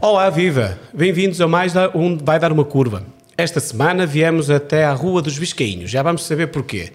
Olá, viva! Bem-vindos a mais Onde Vai Dar Uma Curva. Esta semana viemos até à Rua dos Biscainhos, já vamos saber porquê.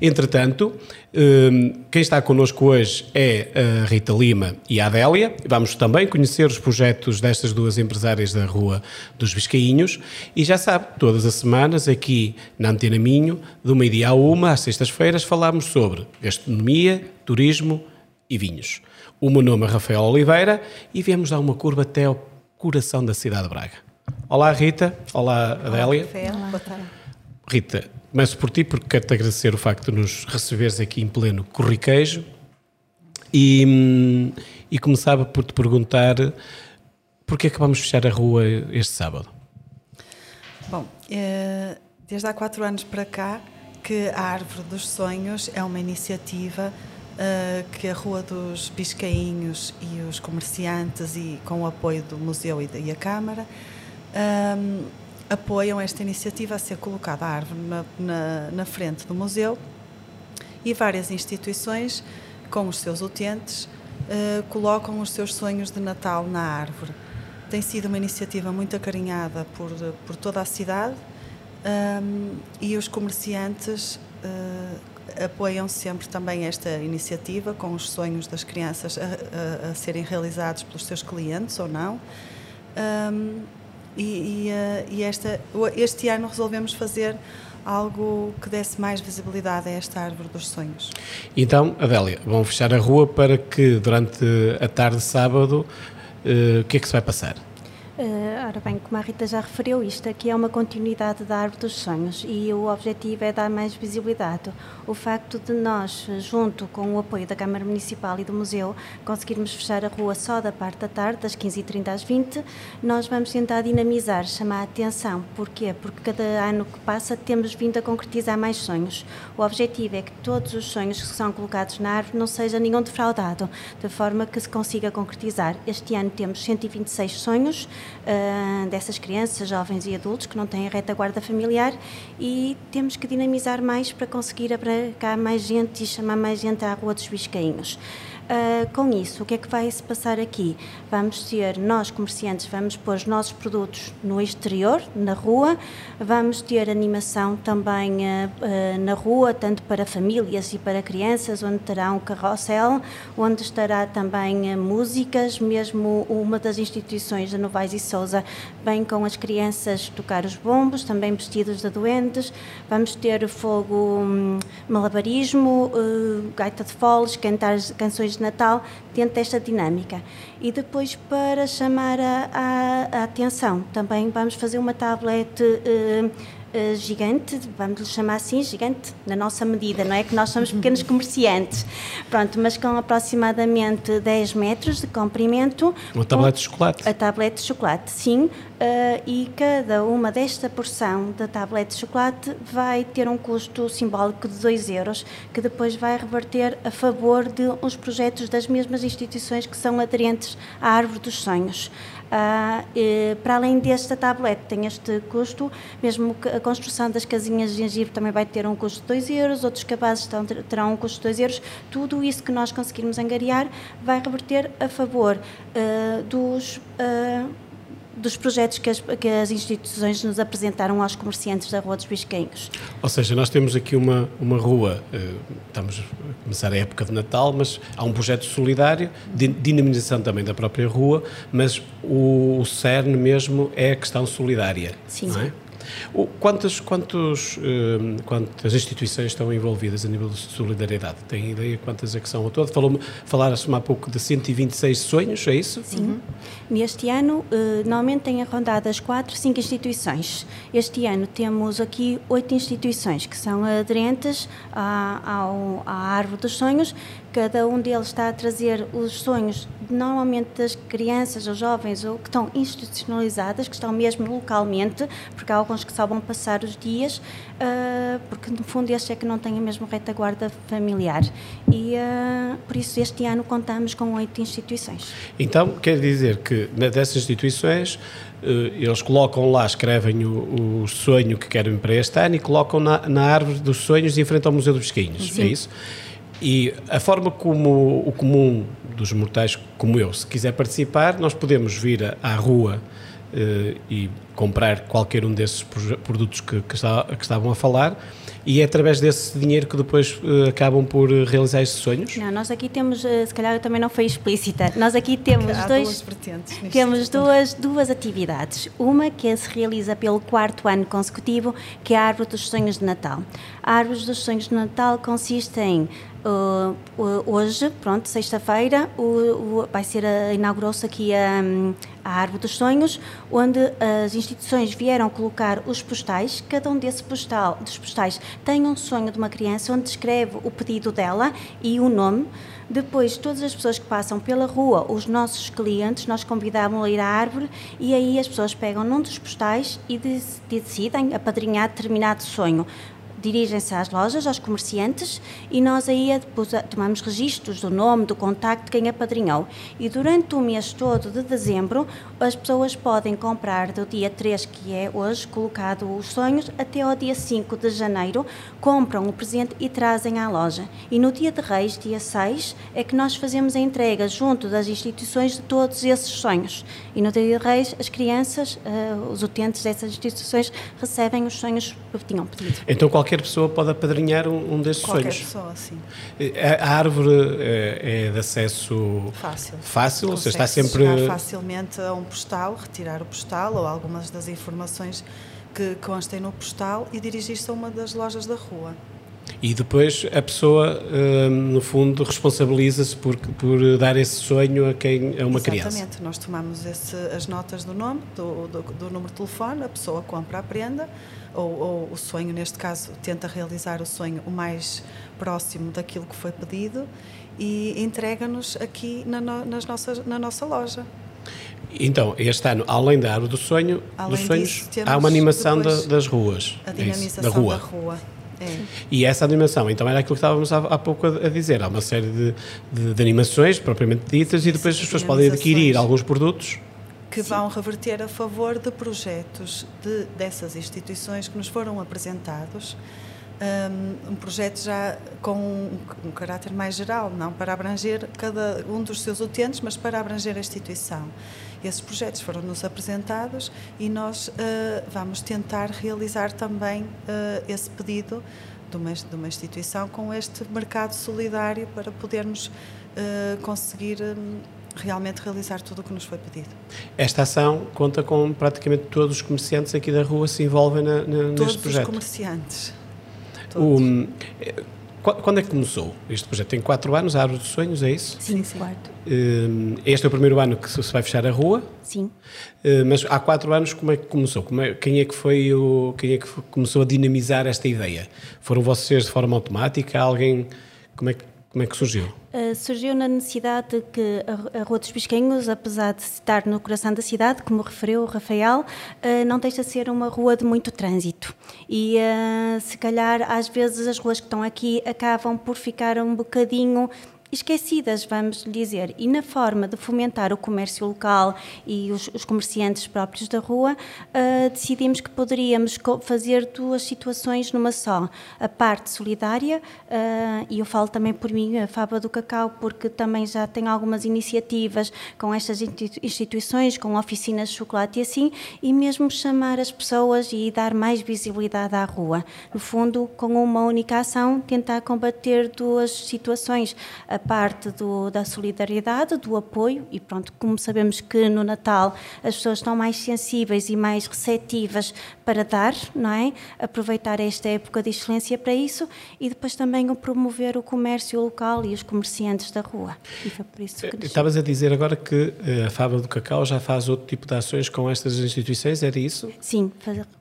Entretanto, hum, quem está connosco hoje é a Rita Lima e a Adélia. Vamos também conhecer os projetos destas duas empresárias da Rua dos Biscainhos. E já sabe, todas as semanas aqui na Antena Minho, do meio-dia a uma, às sextas-feiras, falamos sobre gastronomia, turismo e vinhos. O meu nome é Rafael Oliveira e viemos dar uma curva até ao coração da cidade de Braga. Olá, Rita. Olá, Adélia. Olá, boa tarde. Rita, começo por ti porque quero-te agradecer o facto de nos receberes aqui em pleno corriquejo e, e começava por te perguntar porquê é que vamos fechar a rua este sábado? Bom, eh, desde há quatro anos para cá que a Árvore dos Sonhos é uma iniciativa uh, que a Rua dos Biscainhos e os comerciantes, e com o apoio do Museu e da Câmara, um, apoiam esta iniciativa a ser colocada a árvore na, na, na, frente do museu e várias instituições, com os seus utentes, uh, colocam os seus sonhos de Natal na árvore. Tem sido uma iniciativa muito acarinhada por, por toda a cidade um, e os comerciantes uh, apoiam sempre também esta iniciativa com os sonhos das crianças a, a, a serem realizados pelos seus clientes ou não. Um, e, e, eh, e esta, este ano resolvemos fazer algo que desse mais visibilidade a esta árvore dos sonhos. Então, Adélia, vão fechar a rua para que durante a tarde de sábado uh, o que é que se vai passar? Uh, ora bem, como a Rita já referiu, isto aqui é uma continuidade da Árvore dos Sonhos e o objetivo é dar mais visibilidade. O facto de nós, junto com o apoio da Câmara Municipal e do Museu, conseguirmos fechar a rua só da parte da tarde, das 15h30 às 20 nós vamos tentar dinamizar, chamar a atenção. Porquê? Porque cada ano que passa temos vindo a concretizar mais sonhos. O objetivo é que todos os sonhos que são colocados na árvore não seja nenhum defraudado, de forma que se consiga concretizar. Este ano temos 126 sonhos, uh, dessas crianças, jovens e adultos que não têm a retaguarda familiar e temos que dinamizar mais para conseguir abraçar mais gente e chamar mais gente à Rua dos Biscainhos. Uh, com isso, o que é que vai se passar aqui? Vamos ter, nós comerciantes, vamos pôr os nossos produtos no exterior, na rua, vamos ter animação também uh, na rua, tanto para famílias e para crianças, onde terá um carrossel, onde estará também músicas, mesmo uma das instituições da Novaes e Souza vem com as crianças tocar os bombos, também vestidos de doentes, vamos ter fogo, um, malabarismo, gaita de foles, cantar canções de Natal dentro desta dinâmica. E depois, para chamar a, a, a atenção, também vamos fazer uma tablet. Uh, Uh, gigante, vamos lhe chamar assim, gigante, na nossa medida, não é que nós somos pequenos comerciantes. Pronto, mas com aproximadamente 10 metros de comprimento. Uma tablete de chocolate. A tablete de chocolate, sim. Uh, e cada uma desta porção da tablete de chocolate vai ter um custo simbólico de 2 euros, que depois vai reverter a favor de uns projetos das mesmas instituições que são aderentes à Árvore dos Sonhos. Uh, e, para além desta tablete, tem este custo, mesmo a construção das casinhas de gengibre também vai ter um custo de 2 euros, outros cabazes terão um custo de 2 euros. Tudo isso que nós conseguirmos angariar vai reverter a favor uh, dos. Uh, dos projetos que as, que as, instituições nos apresentaram aos comerciantes da Rua dos Biscainhos. Ou seja, nós temos aqui uma, uma rua, eh, estamos a começar a época de Natal, mas há um projeto solidário, de dinamização também da própria rua, mas o, o cerne mesmo é a questão solidária. Sim. Não é? Quantas, quantos, hum, quantas instituições estão envolvidas a nível de solidariedade? Tem ideia quantas é que são ao todo? Falaram-se há pouco de 126 sonhos, é isso? Sim. Uhum. Neste ano, eh, normalmente têm rondado as 4, 5 instituições. Este ano temos aqui 8 instituições que são aderentes à, à, à Árvore dos Sonhos. Cada um deles está a trazer os sonhos normalmente as crianças ou jovens ou que estão institucionalizadas, que estão mesmo localmente, porque há alguns que só vão passar os dias, uh, porque no fundo este é que não têm a mesma retaguarda familiar. E uh, por isso este ano contamos com oito instituições. Então, quer dizer que dessas instituições eh, eles colocam lá, escrevem o, o, sonho que querem para este ano e colocam na, na árvore dos sonhos em frente ao Museu dos Pesquinhos, é isso? E a forma como o comum dos mortais como eu, se quiser participar, nós podemos vir à rua uh, e comprar qualquer um desses produtos que, que, está, que estavam a falar e é através desse dinheiro que depois uh, acabam por realizar esses sonhos? Não, nós aqui temos, uh, se calhar eu também não foi explícita, nós aqui temos Há dois, duas vertentes temos duas, duas atividades. Uma que se realiza pelo quarto ano consecutivo, que é a Árvore dos Sonhos de Natal. A Árvore dos Sonhos de Natal consiste em Uh, hoje, pronto, sexta-feira, vai ser inaugurou-se aqui a, a Árvore dos Sonhos, onde as instituições vieram colocar os postais. Cada um desse postal, dos postais tem um sonho de uma criança, onde descreve o pedido dela e o nome. Depois, todas as pessoas que passam pela rua, os nossos clientes, nós convidamos a ir à árvore e aí as pessoas pegam num dos postais e decidem apadrinhar determinado sonho dirigem-se às lojas, aos comerciantes, e nós aí tomamos registros do nome, do contacto de quem apadrinhou. E durante o mês todo de dezembro, as pessoas podem comprar do dia 3, que é hoje, colocado os sonhos, até ao dia 5 de janeiro, compram o presente e trazem à loja. E no dia de Reis, dia 6, é que nós fazemos a entrega junto das instituições de todos esses sonhos. E no dia de Reis, as crianças, uh, os utentes dessas instituições, recebem os sonhos que tinham pedido. Então, qualquer qualquer pessoa pode apadrinhar um, um destes qualquer sonhos. Qualquer pessoa, sim. A, a árvore é, é, de acesso fácil. Fácil, você está sempre. chegar facilmente a um postal, retirar o postal ou algumas das informações que constem no postal e dirigir-se a uma das lojas da rua. E depois a pessoa, hum, no fundo, responsabiliza-se por, por dar esse sonho a quem a uma Exatamente. criança. Exatamente, nós tomamos esse, as notas do nome, do, do, do, número de telefone, a pessoa compra a prenda, ou, ou, o sonho, neste caso, tenta realizar o sonho o mais próximo daquilo que foi pedido e entrega-nos aqui na, nas nossas, na nossa loja. Então, este ano, além da Árvore do Sonho, além dos sonhos, disso, há uma animação da, das ruas. A dinamização é isso, da rua. Da rua. É. E essa animação, então era aquilo que estávamos há, há pouco a, a, dizer. Há uma série de, de, de animações propriamente ditas e depois as pessoas podem adquirir alguns produtos que Sim. vão reverter a favor de projetos de, dessas instituições que nos foram apresentados. Um, um projeto já com um, um, caráter mais geral, não para abranger cada um dos seus utentes, mas para abranger a instituição. Esses projetos foram-nos apresentados e nós uh, vamos tentar realizar também uh, esse pedido de uma, de uma, instituição com este mercado solidário para podermos uh, conseguir. Um, realmente realizar tudo o que nos foi pedido. Esta ação conta com praticamente todos os comerciantes aqui da rua se envolvem na, na, neste projeto. Todos os comerciantes. Todos. O, quando é que começou este projeto? Tem quatro anos, a Árvore dos Sonhos, é isso? Sim, sim. Quarto. Hum, este é o primeiro ano que se vai fechar a rua? Sim. Hum, mas há quatro anos como é que começou? É, quem é que foi o, quem é que começou a dinamizar esta ideia? Foram vocês de forma automática? Alguém, como é que como é que surgiu? Uh, surgiu na necessidade de que a, Rua dos Bisquenhos, apesar de estar no coração da cidade, como referiu o Rafael, uh, não deixa de ser uma rua de muito trânsito. E uh, se calhar, às vezes, as ruas que estão aqui acabam por ficar um bocadinho esquecidas, vamos dizer, e na forma de fomentar o comércio local e os, os comerciantes próprios da rua, uh, decidimos que poderíamos fazer duas situações numa só. A parte solidária, uh, e eu falo também por mim, a Fábula do Cacau, porque também já tem algumas iniciativas com estas instituições, com oficinas de chocolate e assim, e mesmo chamar as pessoas e dar mais visibilidade à rua. No fundo, com uma única ação, tentar combater duas situações. A parte do, da solidariedade, do apoio, e pronto, como sabemos que no Natal as pessoas estão mais sensíveis e mais receptivas para dar, não é? Aproveitar esta época de excelência para isso e depois também o promover o comércio local e os comerciantes da rua. E foi por isso que eh, Estavas a dizer agora que eh, a Fábrica do Cacau já faz outro tipo de ações com estas instituições, era isso? Sim.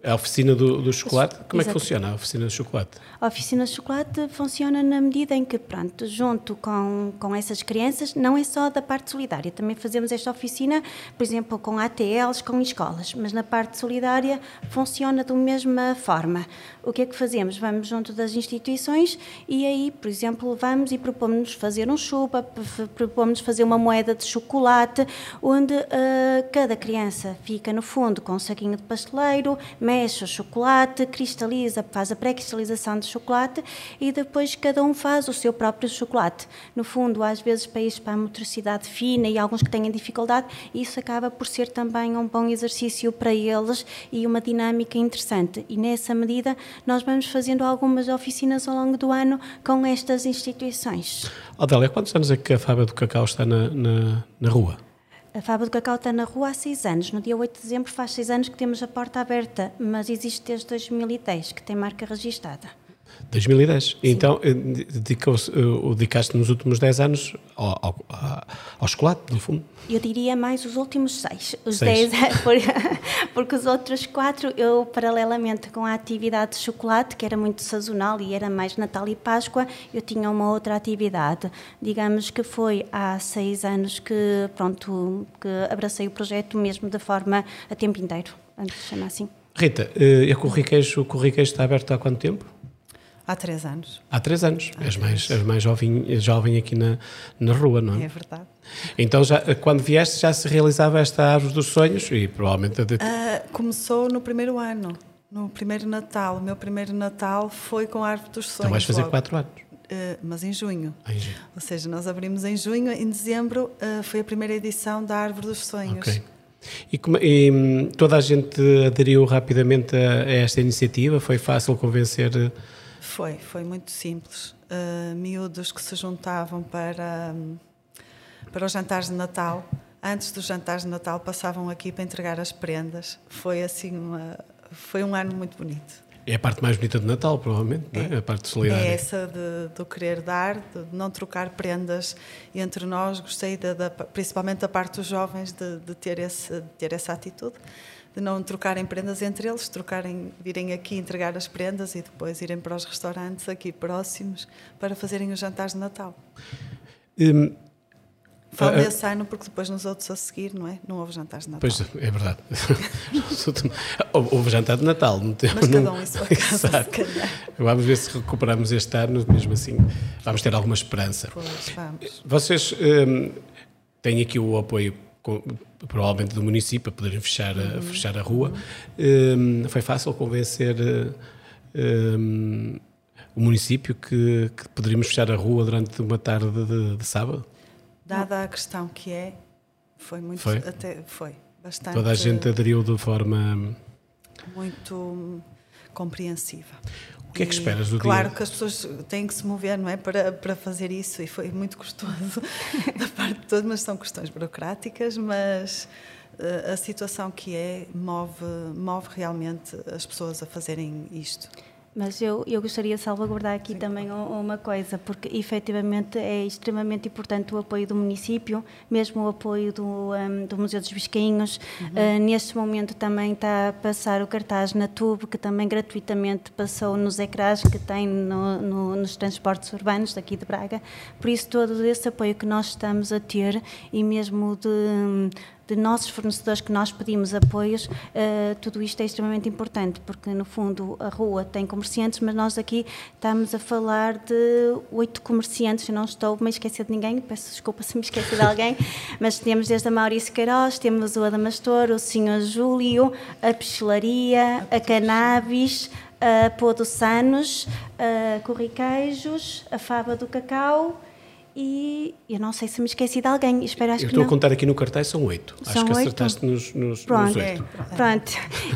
A oficina do, do chocolate, como Exato. é que funciona a oficina do chocolate? A oficina do chocolate funciona na medida em que, pronto, junto com, com essas crianças, não é só da parte solidária, também fazemos esta oficina, por exemplo, com ATLs, com escolas, mas na parte solidária funciona da mesma forma. O que é que fazemos? Vamos junto das instituições e aí, por exemplo, vamos e propomos fazer um chupa, propomos fazer uma moeda de chocolate, onde uh, cada criança fica no fundo com um saquinho de pasteleiro, mexe o chocolate, cristaliza, faz a pré-cristalização de chocolate e depois cada um faz o seu próprio chocolate. No fundo, às vezes ir para a motricidade fina e alguns que têm dificuldade, isso acaba por ser também um bom exercício para eles e uma dinâmica interessante. E nessa medida, nós vamos fazendo algumas oficinas ao longo do ano com estas instituições. Adélia, quantos anos é que a Fábrica do Cacau está na, na, na rua? A Fábrica do Cacau está na rua há seis anos. No dia 8 de dezembro faz seis anos que temos a porta aberta, mas existe desde 2010, que tem marca registada. 2010. Sim. Então, eh, eh, dedicaste nos últimos 10 anos ao, ao, ao, chocolate, no fundo? Eu diria mais os últimos 6. Os seis. 10, porque os outros 4, eu, paralelamente com a atividade de chocolate, que era muito sazonal e era mais Natal e Páscoa, eu tinha uma outra atividade. Digamos que foi há 6 anos que, pronto, que abracei o projeto mesmo de forma a tempo inteiro, antes de chamar assim. Rita, eh, a Corriqueijo, o Corriqueijo está aberto há quanto tempo? Há três anos. Há três anos. Há és, três. Mais, és mais jovem, jovem aqui na, na rua, não é? É verdade. Então, já, quando vieste, já se realizava esta árvore dos sonhos e provavelmente... De... Uh, começou no primeiro ano, no primeiro Natal. O meu primeiro Natal foi com a árvore dos sonhos. Então vais fazer logo. quatro anos. Uh, mas em junho. em junho. Ou seja, nós abrimos em junho, em dezembro uh, foi a primeira edição da Árvore dos Sonhos. Ok. E, como, e hum, toda a gente aderiu rapidamente a, a esta iniciativa? Foi fácil convencer foi, foi muito simples. Uh, miúdos que se juntavam para, para os jantares de Natal. Antes dos jantares de Natal passavam aqui para entregar as prendas. Foi assim uma, foi um ano muito bonito. É a parte mais bonita de Natal, provavelmente, é, é? a parte solidária. É essa de, do querer dar, de não trocar prendas entre nós. Gostei, principalmente da parte dos jovens, de, de, ter, esse, de ter essa atitude de não trocarem prendas entre eles, trocarem, virem aqui entregar as prendas e depois irem para os restaurantes aqui próximos para fazerem os jantares de Natal. Um, Falo uh, desse ano porque depois nos outros a seguir, não é? Não houve jantares de Natal. Pois, é verdade. houve jantar de Natal. Não tem, Mas cada um em sua casa, Vamos ver se recuperamos este ano, mesmo assim. Vamos ter alguma esperança. Pois, vamos. Vocês um, têm aqui o apoio provavelmente do município, a poderem fechar, a, uhum. fechar a rua. Um, foi fácil convencer um, o município que, que, poderíamos fechar a rua durante uma tarde de, de, sábado? Dada a questão que é, foi muito. Foi? Até, foi bastante. Toda a gente aderiu de forma. Muito compreensiva. O que é que esperas do claro dia? Claro que as pessoas têm que se mover, não é? Para, para fazer isso e foi muito custoso da parte de todos, mas são questões burocráticas, mas uh, a situação que é move, move realmente as pessoas a fazerem isto. Mas eu, eu gostaria de salvaguardar aqui Sim. também uma coisa, porque efetivamente é extremamente importante o apoio do município, mesmo o apoio do, um, do Museu dos Biscainhos. Uhum. Uh, neste momento também está a passar o cartaz na TUB, que também gratuitamente passou nos ecrãs que tem no, no, nos transportes urbanos daqui de Braga. Por isso, todo esse apoio que nós estamos a ter e mesmo de de nossos fornecedores que nós pedimos apoios, uh, tudo isto é extremamente importante, porque no fundo a rua tem comerciantes, mas nós aqui estamos a falar de oito comerciantes, eu não estou a me esquecer de ninguém, peço desculpa se me esqueci de alguém, mas temos desde a Maurício Queiroz, temos o Adamastor, o Senhor Júlio, a Pichelaria, a Cannabis, a Pô do Sanos, a Corriqueijos, a Faba do Cacau e eu não sei se me esqueci de alguém, espero acho eu que estou não. a contar aqui no cartaz, são oito. São Acho que oito? acertaste nos, nos, Pronto. nos oito. Pronto.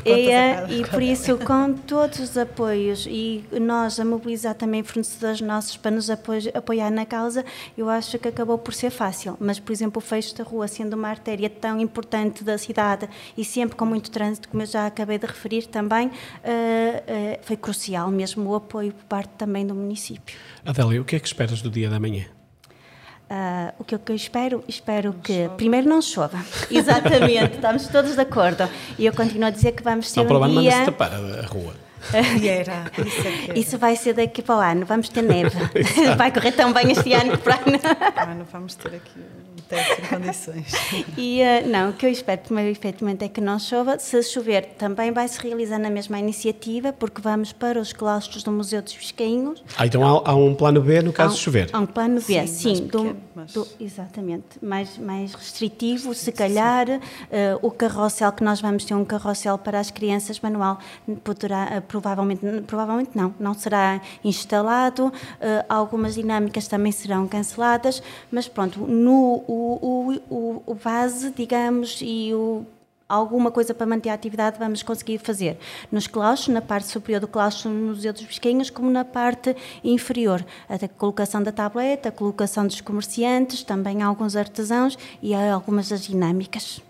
E, e por isso, com todos os apoios e nós a mobilizar também fornecedores nossos para nos apoiar na causa, eu acho que acabou por ser fácil. Mas, por exemplo, o fecho da rua, sendo uma artéria tão importante da cidade e sempre com muito trânsito, como eu já acabei de referir também, eh, eh, foi crucial mesmo o apoio por parte também do município. Adélia, o que é que esperas do dia da manhã? Ah, o que eu espero? Espero que primeiro não chova. Exatamente, estamos todos de acordo. E eu continuo a dizer que vamos ter Não, para o um ano manda-se dia. tapar a, a rua. Era, isso é. Isso vai ser daqui para o ano, vamos ter neve. vai correr tão bem este ano que para o ano. Ah, não vamos ter aqui um teto em condições. E ah, não, o que eu espero primeiro efetivamente é que não chova. Se chover, também vai se realizar na mesma iniciativa, porque vamos para os claustros do Museu dos Biscainhos. Ah, então há, há um plano B no caso um- de chover. Há um plano B, Sim, sim, mais do- pequeno, mas- do- exatamente, mais, mais restritivo, se calhar. eh, o carrossel, que nós vamos ter um carrossel para as crianças manual, poderá, eh, provavelmente, provavelmente não, não será instalado, algumas dinâmicas também serão canceladas, mas pronto, no, o, o, o, base, digamos, e o alguma coisa para manter a atividade vamos conseguir fazer. Nos claustros, na parte superior do claustro no Museu dos Biscainhos, como na parte inferior. A colocação da tableta, a colocação dos comerciantes, também alguns artesãos e algumas das dinâmicas.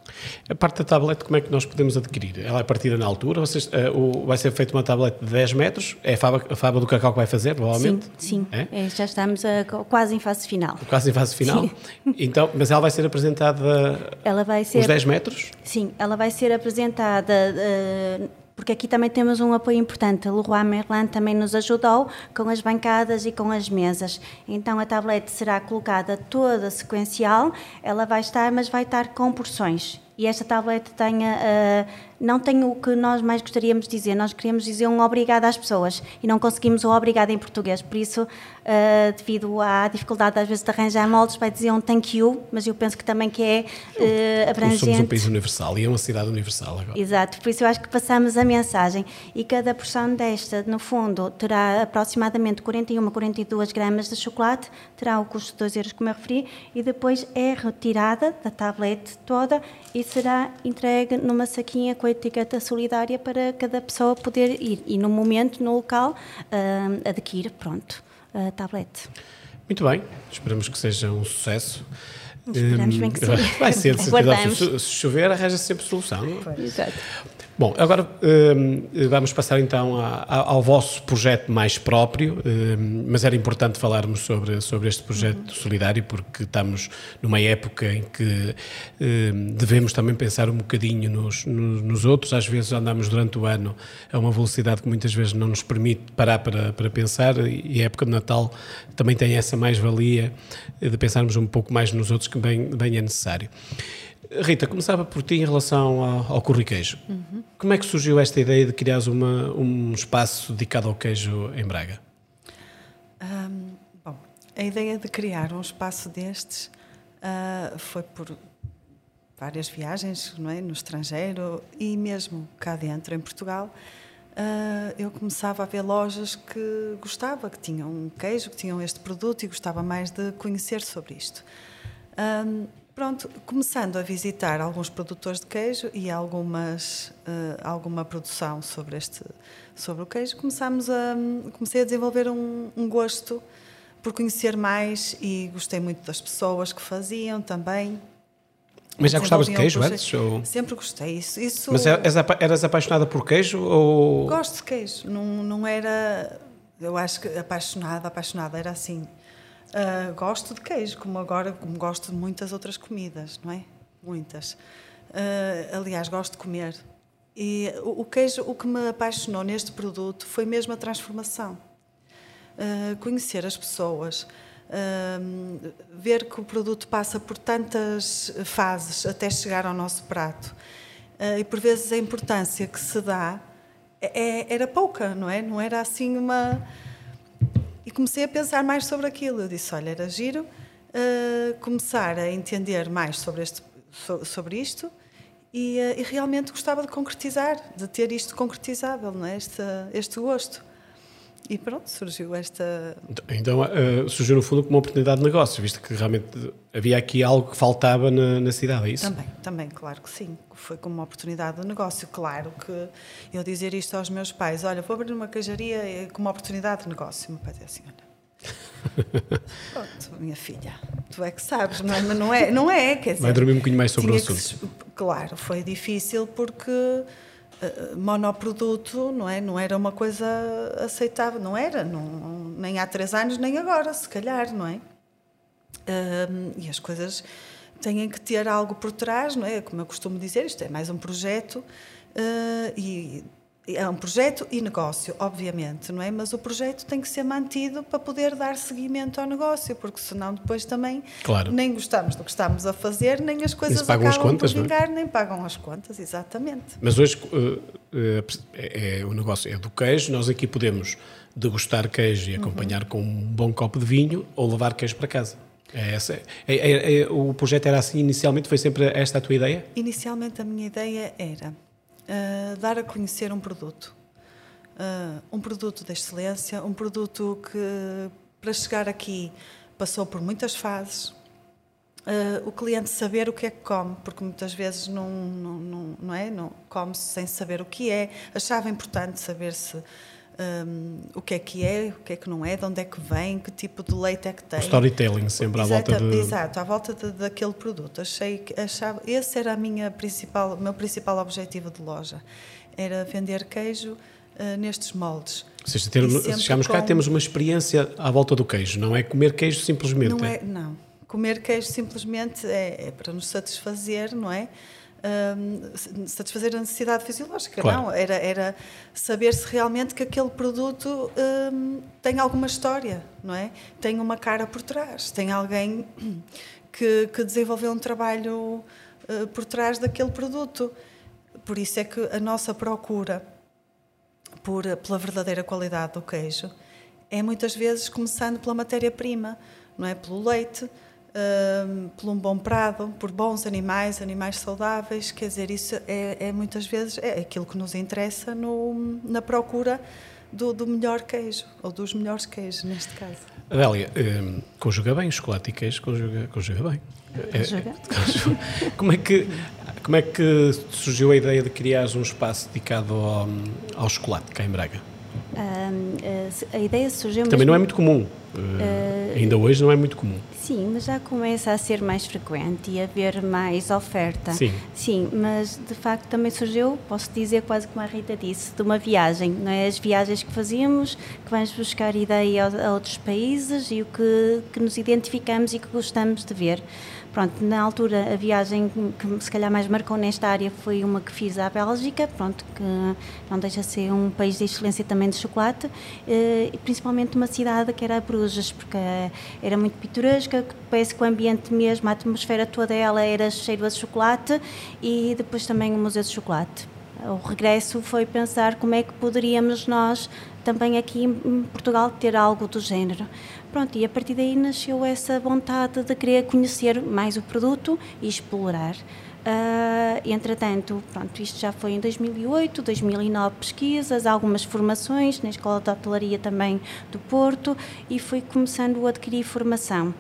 A parte da tablet, como é que nós podemos adquirir? Ela é partida na altura? Vocês, eh, o- vai ser feita uma tablet de 10 metros? É a Faba, a do Cacau que vai fazer, provavelmente? Sim, sim. É? É, já estamos a- quase em fase final. Quase em fase final. Então, mas ela vai ser apresentada Ela vai os ser 10 metros? Sim, ela vai ser apresentada, eh, porque aqui também temos um apoio importante. A Leroy Merlin também nos ajudou com as bancadas e com as mesas. Então a tablete será colocada toda sequencial, ela vai estar, mas vai estar com porções. E esta tablete tem, eh, não tem o que nós mais gostaríamos de dizer. Nós queríamos dizer um obrigado às pessoas e não conseguimos o obrigado em português. Por isso, eh, devido à dificuldade às vezes de arranjar moldes, vai dizer um thank you, mas eu penso que também que é eh, Como somos um abrangente. país universal e é uma cidade universal agora. Exato, por isso eu acho que passamos a mensagem e cada porção desta, no fundo, terá aproximadamente 41 a 42 gramas de chocolate, terá o custo de 2 euros, como eu referi, e depois é retirada da tablete toda e será entregue numa saquinha com a etiqueta solidária para cada pessoa poder ir e no momento, no local, adquirir, pronto, a tablete. Muito bem, esperamos que seja um sucesso. Esperamos Hum, bem que sim. Vai ser, de certeza. Aguardamos. Se, se chover, arranja -se sempre solução. é? Exato. Bom, agora hum, vamos passar então ao vosso projeto mais próprio, hum, mas era importante falarmos sobre, sobre este projeto solidário porque estamos numa época em que hum, devemos também pensar um bocadinho nos, nos, nos outros. Às vezes andamos durante o ano a uma velocidade que muitas vezes não nos permite parar para, para pensar e a época de Natal também tem essa mais-valia de pensarmos um pouco mais nos outros que bem, bem é necessário. Rita, começava por ti em relação ao, ao corriqueijo. Como é que surgiu esta ideia de criares uma, um espaço dedicado ao queijo em Braga? Ahm, bom, a ideia de criar um espaço destes ah, foi por várias viagens não é? no estrangeiro e mesmo cá dentro, em Portugal. ah, eu começava a ver lojas que gostava, que tinham um queijo, que tinham este produto e gostava mais de conhecer sobre isto. Ahm, pronto, começando a visitar alguns produtores de queijo e algumas, ah, alguma produção sobre, este, sobre o queijo, começámos a, comecei a desenvolver um, um gosto por conhecer mais e gostei muito das pessoas que faziam também. Mas já gostavas de queijo antes? Ou... Sempre gostei. Isso, isso Mas é- eras apaixonada por queijo? Ou... Gosto de queijo. Não, não era. Eu acho que apaixonada, apaixonada era assim. Ah, gosto de queijo, como agora, como gosto de muitas outras comidas, não é? Muitas. Ah, aliás, gosto de comer. E o, o queijo, o que me apaixonou neste produto foi mesmo a transformação. Ah, conhecer as pessoas, ver que o produto passa por tantas fases até chegar ao nosso prato. E por vezes a importância que se dá é- é- era pouca, não é? Não era assim uma. Comecei a pensar mais sobre aquilo. Eu disse: olha, era giro ah, começar a entender mais sobre, este, so- sobre isto e, ah, e realmente gostava de concretizar, de ter isto concretizável, não é? este, este gosto. E pronto, surgiu esta. Então uh, surgiu no fundo como uma oportunidade de negócio, visto que realmente havia aqui algo que faltava na, na, cidade, é isso? Também, também, claro que sim. Foi como uma oportunidade de negócio. Claro que eu dizer isto aos meus pais: olha, vou abrir uma queijaria é como uma oportunidade de negócio. Meu pai dizia assim: olha. Pronto, minha filha, tu é que sabes, não, mas não é, não é, quer dizer, Vai dormir um bocadinho mais sobre o assunto. Claro, foi difícil porque eh, monoproduto, não é? Não era uma coisa aceitável, não era, não, nem há três anos nem agora, se calhar, não é? Um, e as coisas têm que ter algo por trás, não é? Como eu costumo dizer, isto é mais um projeto uh, e é um projeto e negócio, obviamente, não é? Mas o projeto tem que ser mantido para poder dar seguimento ao negócio, porque senão depois também claro. nem gostamos do que estamos a fazer, nem as coisas nem acabam as contas, por vingar, é? nem pagam as contas, exatamente. Mas hoje uh, é, é, o negócio é do queijo, nós aqui podemos degustar queijo e acompanhar uhum. com um bom copo de vinho ou levar queijo para casa. É essa, é, é, é, o projeto era assim inicialmente? Foi sempre esta a tua ideia? Inicialmente a minha ideia era uh, dar a conhecer um produto. Uh, um produto de excelência, um produto que, para chegar aqui, passou por muitas fases. Uh, o cliente saber o que é que come, porque muitas vezes não, não, não, não é? Não, come-se sem saber o que é. Achava importante saber se um, o que é que é, o que é que não é, de onde é que vem, que tipo de leite é que tem. O storytelling sempre à volta de... Exato, à volta de, daquele produto. Achei que achava, esse era a minha principal, o meu principal objetivo de loja, era vender queijo uh, nestes moldes. Seja, ter, chegamos com... cá temos uma experiência à volta do queijo, não é comer queijo simplesmente. Não é, é não. Comer queijo simplesmente é, é para nos satisfazer, não é? Um, satisfazer a necessidade fisiológica, claro. não. Era, era saber se realmente que aquele produto um, tem alguma história, não é? Tem uma cara por trás, tem alguém que, que desenvolveu um trabalho uh, por trás daquele produto. Por isso é que a nossa procura por, pela verdadeira qualidade do queijo é muitas vezes começando pela matéria-prima, não é? Pelo leite, um, por um bom prado, por bons animais, animais saudáveis. Quer dizer, isso é, é muitas vezes é aquilo que nos interessa no, na procura do, do, melhor queijo, ou dos melhores queijos, neste caso. Adélia, um, conjuga bem chocolate e queijo, conjuga, conjuga bem. É, como, é que, como é que surgiu a ideia de criar um espaço dedicado ao, ao chocolate cá em Braga? Um, a ideia surgiu. Também mesmo... não é muito comum. Uh, ainda hoje não é muito comum. Sim, mas já começa a ser mais frequente e a haver mais oferta. Sim. Sim, mas de facto também surgiu, posso dizer quase como a Rita disse, de uma viagem. Não é? As viagens que fazíamos, que vamos buscar ideia a, outros países e o que, que nos identificamos e que gostamos de ver. Pronto, na altura a viagem que se calhar mais marcou nesta área foi uma que fiz à Bélgica, pronto, que não deixa de ser um país de excelência também de chocolate, eh, principalmente uma cidade que era Bruges, porque era muito pitoresca, parece que o ambiente mesmo, a atmosfera toda ela era cheio de chocolate e depois também o Museu de Chocolate. O regresso foi pensar como é que poderíamos nós também aqui em Portugal ter algo do género. Pronto, e a partir daí nasceu essa vontade de querer conhecer mais o produto e explorar. Uh, entretanto, pronto, isto já foi em 2008, 2009 pesquisas, algumas formações na Escola de Hotelaria também do Porto e fui começando a adquirir formação.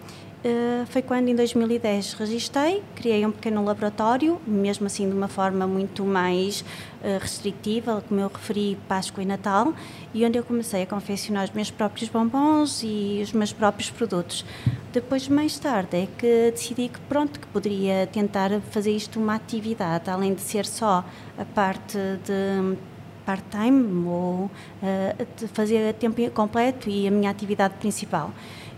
Uh, foi quando em 2010 registrei, criei um pequeno laboratório, mesmo assim de uma forma muito mais uh, restritiva, como eu referi, Páscoa e Natal, e onde eu comecei a confeccionar os meus próprios bombons e os meus próprios produtos. Depois, mais tarde, é que decidi que pronto, que poderia tentar fazer isto uma atividade, além de ser só a parte de part-time ou uh, de fazer a tempo completo e a minha atividade principal.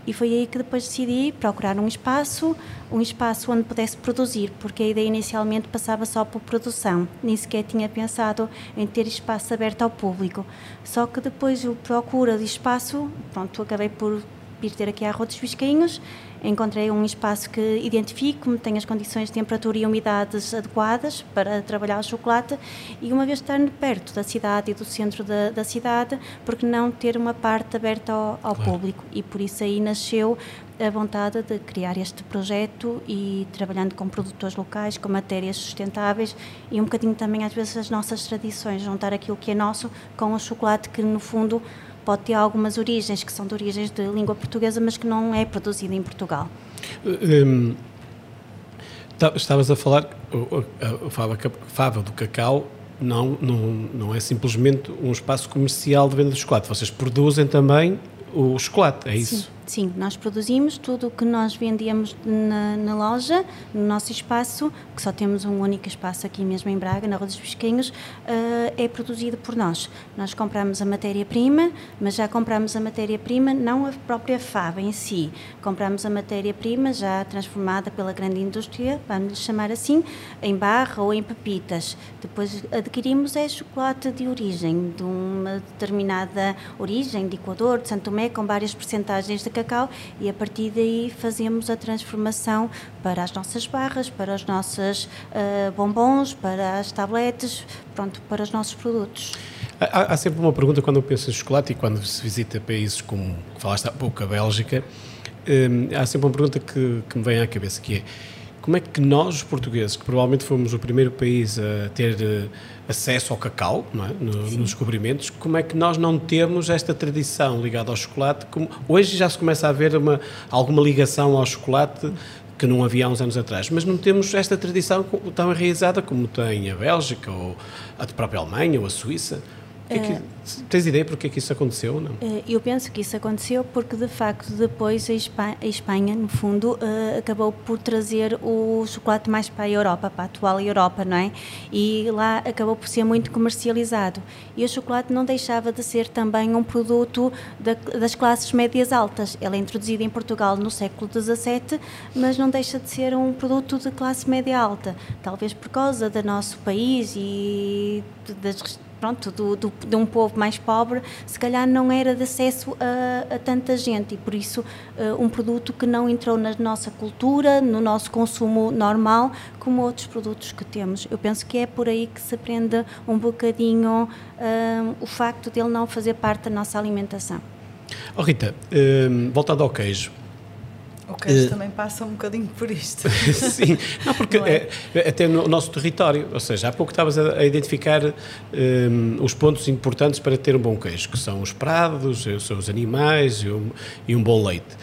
E foi aí que depois decidi procurar um espaço, um espaço onde pudesse produzir, porque a ideia inicialmente passava só por produção, nem sequer tinha pensado em ter espaço aberto ao público. Só que depois eu procura de espaço, pronto, acabei por vir ter aqui a Rua dos Viscainhos, encontrei um espaço que identifico, tem as condições de temperatura e umidades adequadas para trabalhar o chocolate e uma vez estando perto da cidade e do centro da, da cidade, porque não ter uma parte aberta ao, ao claro. público e por isso aí nasceu a vontade de criar este projeto e trabalhando com produtores locais, com matérias sustentáveis e um bocadinho também às vezes as nossas tradições, juntar aquilo que é nosso com o chocolate que no fundo pode ter algumas origens que são de origens de língua portuguesa, mas que não é produzido em Portugal. Um, estavas a falar, a fava, a fava do cacau não, não, não é simplesmente um espaço comercial de venda de chocolate, vocês produzem também o chocolate, é isso? Sim. Nós produzimos tudo o que nós vendíamos na, na, loja, no nosso espaço, que só temos um único espaço aqui mesmo em Braga, na Rua dos Bisquinhos, uh, é produzido por nós. Nós compramos a matéria-prima, mas já compramos a matéria-prima, não a própria fava em si. Compramos a matéria-prima já transformada pela grande indústria, vamos chamar assim, em barra ou em pepitas. Depois adquirimos é chocolate de origem, de uma determinada origem, de Equador, de Santo Tomé, com várias percentagens de cacau e a partir daí fazemos a transformação para as nossas barras, para os nossos uh, bombons, para as tabletes, pronto, para os nossos produtos. Há, há, sempre uma pergunta quando eu penso em chocolate e quando se visita países como falaste há pouco a Bélgica, um, há sempre uma pergunta que, que me vem à cabeça que é como é que nós, os portugueses, que provavelmente fomos o primeiro país a ter uh, acesso ao cacau, é? no, nos descobrimentos, como é que nós não temos esta tradição ligada ao chocolate? Como, hoje já se começa a haver uma, alguma ligação ao chocolate que não havia há uns anos atrás, mas não temos esta tradição tão enraizada como tem a Bélgica ou a própria Alemanha ou a Suíça. É que, tens ideia porque é que isso aconteceu? Não? Uh, eu penso que isso aconteceu porque, de facto, depois a Espanha, a Espanha no fundo, uh, acabou por trazer o chocolate mais para a Europa, para a atual Europa, não é? E lá acabou por ser muito comercializado. E o chocolate não deixava de ser também um produto da, das classes médias altas. Ele é introduzido em Portugal no século XVII, mas não deixa de ser um produto de classe média alta. Talvez por causa do nosso país e das pronto, do, do, de um povo mais pobre, se calhar não era de acesso a, a tanta gente e por isso uh, um produto que não entrou na nossa cultura, no nosso consumo normal, como outros produtos que temos. Eu penso que é por aí que se aprende um bocadinho uh, o facto de ele não fazer parte da nossa alimentação. Oh Rita, uh, voltando ao queijo, o queijo uh, também passa um bocadinho por isto. Sim, não, porque não é? É, até no nosso território, ou seja, há pouco estavas a, a identificar um, os pontos importantes para ter um bom queijo, que são os prados, são os animais e um, e um bom leite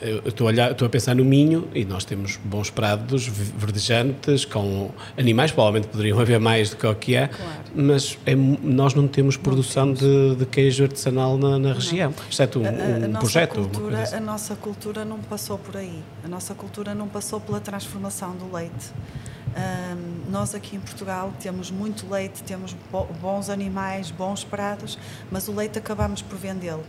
estou a, olhar, estou a pensar no Minho e nós temos bons prados verdejantes com animais, provavelmente poderiam haver mais do que o que é, claro. mas é, nós não temos produção não temos. De, de, queijo artesanal na, na região, exceto um, a, a projeto. Cultura, assim. A nossa cultura não passou por aí, a nossa cultura não passou pela transformação do leite. Um, nós aqui em Portugal temos muito leite, temos bons animais, bons prados, mas o leite acabamos por vendê-lo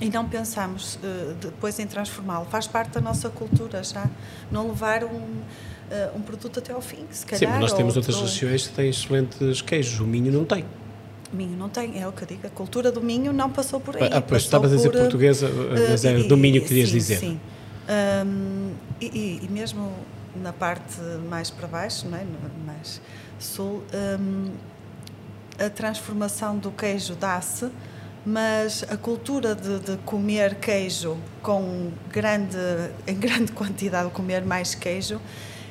e não pensamos uh, depois em transformá-lo. Faz parte da nossa cultura já. Não levar um, uh, um produto até ao fim, se calhar. Sim, nós temos outras regiões que têm excelentes queijos. O Minho não tem. Minho não tem, é o que eu digo. A cultura do Minho não passou por aí. Ah, pois estavas a dizer portuguesa, eh, mas é do Minho que querias sim, dizer. Sim. Um, e, e, mesmo na parte mais para baixo, não é? mais sul, um, a transformação do queijo dá-se mas a cultura de, de, comer queijo com grande, em grande quantidade, comer mais queijo,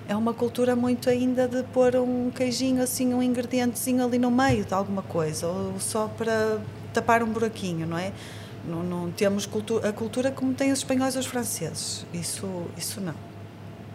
é uma cultura muito ainda de pôr um queijinho assim, um ingredientezinho ali no meio de alguma coisa, ou só para tapar um buraquinho, não é? Não, não temos cultura, a cultura como têm os espanhóis e os franceses, isso, isso não.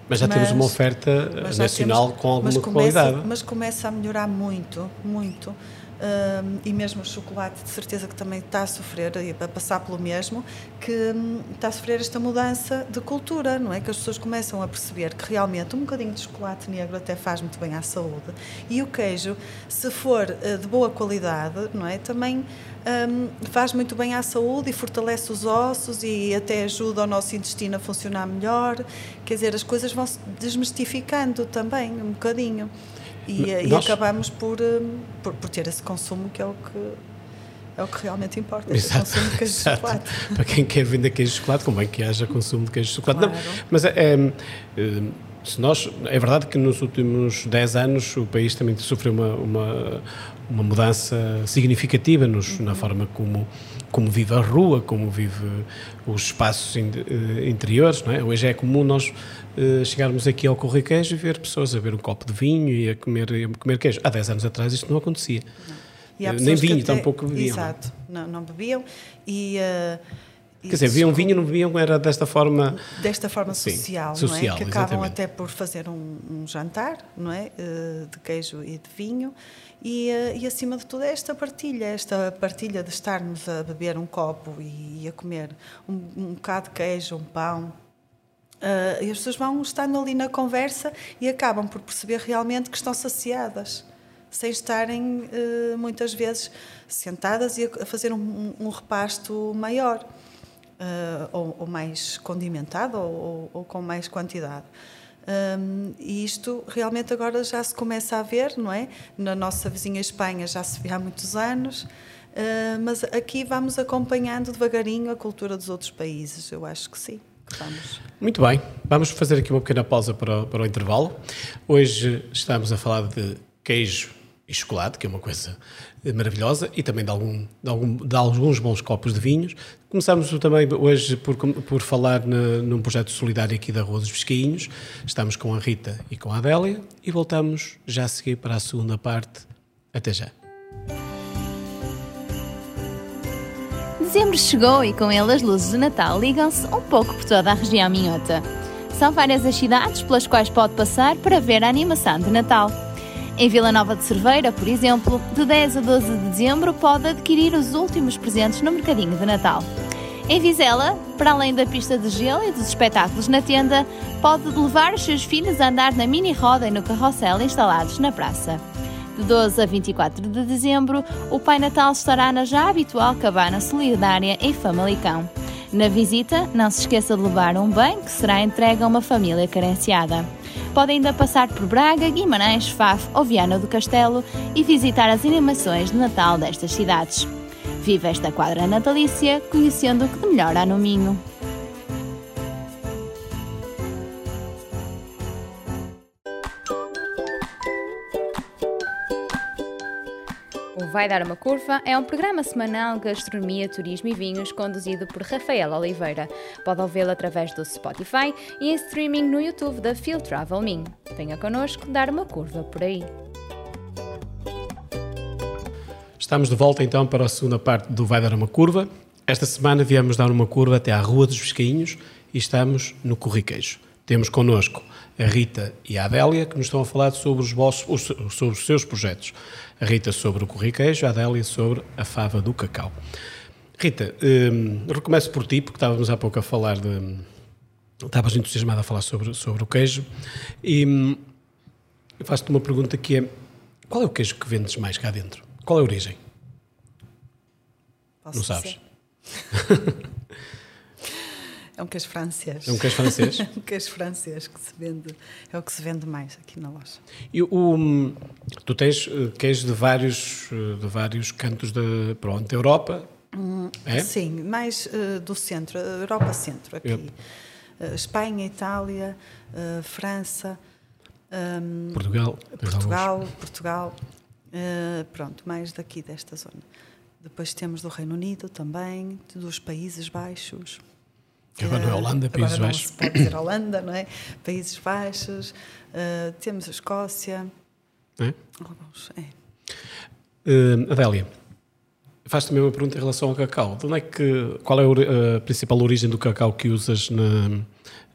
Mas já mas, temos uma oferta nacional temos, com alguma mas começa, qualidade. Mas começa a melhorar muito, muito um, e mesmo o chocolate, de certeza que também está a sofrer, e a passar pelo mesmo, que um, está a sofrer esta mudança de cultura, não é? Que as pessoas começam a perceber que realmente um bocadinho de chocolate negro até faz muito bem à saúde. E o queijo, se for uh, de boa qualidade, não é? Também um, faz muito bem à saúde e fortalece os ossos e até ajuda o nosso intestino a funcionar melhor. Quer dizer, as coisas vão se desmistificando também um bocadinho. E, e acabamos por, hum, por, por, ter esse consumo que é o que é o que realmente importa, Exato. consumo de queijo de chocolate. Para quem quer vender queijo de chocolate, convém que haja consumo de queijo de chocolate. Claro. Não, mas é, é, se nós, é verdade que nos últimos 10 anos o país também sofreu uma, uma, uma mudança significativa nos, uhum. na forma como, como vive a rua, como vive os espaços in, interiores. Não é? Hoje é comum nós uh, chegarmos aqui ao Corriqueijo e ver pessoas a ver um copo de vinho e a comer, a comer queijo. Há 10 anos atrás isto não acontecia. Não. Nem vinho, até, tampouco bebiam. Exato. não, não bebiam e uh, Quer dizer, bebiam vinho, não bebiam, era desta forma. Desta forma social, Sim, social não é? Que acabam exatamente. até por fazer um, um jantar, não é? De queijo e de vinho. E, e, acima de tudo, é esta partilha, esta partilha de estarmos a beber um copo e, e a comer um, um bocado de queijo, um pão. Uh, e as pessoas vão estando ali na conversa e acabam por perceber realmente que estão saciadas, sem estarem muitas vezes sentadas e a fazer um, um repasto maior uh, ou, ou, mais condimentado ou, ou, com mais quantidade. Um, e isto realmente agora já se começa a ver, não é? Na nossa vizinha Espanha já se vê há muitos anos, uh, mas aqui vamos acompanhando devagarinho a cultura dos outros países, eu acho que sim. Vamos. Muito bem, vamos fazer aqui uma pequena pausa para, para o intervalo. Hoje estamos a falar de queijo e chocolate, que é uma coisa maravilhosa, e também de, algum, de, algum, de alguns bons copos de vinhos. Começamos também hoje por, por falar na, num projeto solidário aqui da Rua dos Pescainhos. Estamos com a Rita e com a Adélia e voltamos já a seguir para a segunda parte. Até já. Dezembro chegou e com ele as luzes de Natal ligam-se um pouco por toda a região minhota. São várias as cidades pelas quais pode passar para ver a animação de Natal. Em Vila Nova de Cerveira, por exemplo, de 10 a 12 de dezembro pode adquirir os últimos presentes no mercadinho de Natal. Em Vizela, para além da pista de gelo e dos espetáculos na tenda, pode levar os seus filhos a andar na mini roda e no carrossel instalados na praça. De 12 a 24 de dezembro, o Pai Natal estará na já habitual cabana solidária em Famalicão. Na visita, não se esqueça de levar um bem que será entregue a uma família carenciada. Pode ainda passar por Braga, Guimarães, Faf ou Viana do Castelo e visitar as animações de Natal destas cidades. Viva esta quadra natalícia conhecendo o que de melhor há no Minho. Vai Dar uma Curva é um programa semanal de gastronomia, turismo e vinhos conduzido por Rafael Oliveira. Pode ouvi-lo através do Spotify e em streaming no YouTube da Field Travel Min. Venha connosco dar uma curva por aí. Estamos de volta então para a segunda parte do Vai Dar uma Curva. Esta semana viemos dar uma curva até à Rua dos Pescainhos e estamos no Corriqueijo. Temos connosco a Rita e a Adélia, que nos estão a falar sobre os, vossos, sobre os seus projetos. A Rita sobre o corriqueijo, a Adélia sobre a fava do cacau. Rita, hum, recomeço por ti, porque estávamos há pouco a falar de... Estavas entusiasmada a falar sobre, sobre o queijo e hum, faço-te uma pergunta que é qual é o queijo que vendes mais cá dentro? Qual é a origem? Posso Não sabes? É um queijo francês. É um queijo francês? um queijo francês que se vende, é o que se vende mais aqui na loja. E o, tu tens uh, queijo de vários, uh, de vários cantos da pronto, Europa? Hum, é? Sim, mais uh, do centro, Europa centro, aqui. Yep. Espanha, Itália, França. Um, Portugal. Portugal, Portugal. pronto, mais daqui desta zona. Depois temos do Reino Unido também, dos Países Baixos. Agora não é Holanda, Países Agora Baixos. Pode dizer Holanda, não é? Países Baixos, uh, temos a Escócia. É? Alguns, é. Uh, Adélia, faz também uma pergunta em relação ao cacau. De onde é que, qual é a principal origem do cacau que usas na,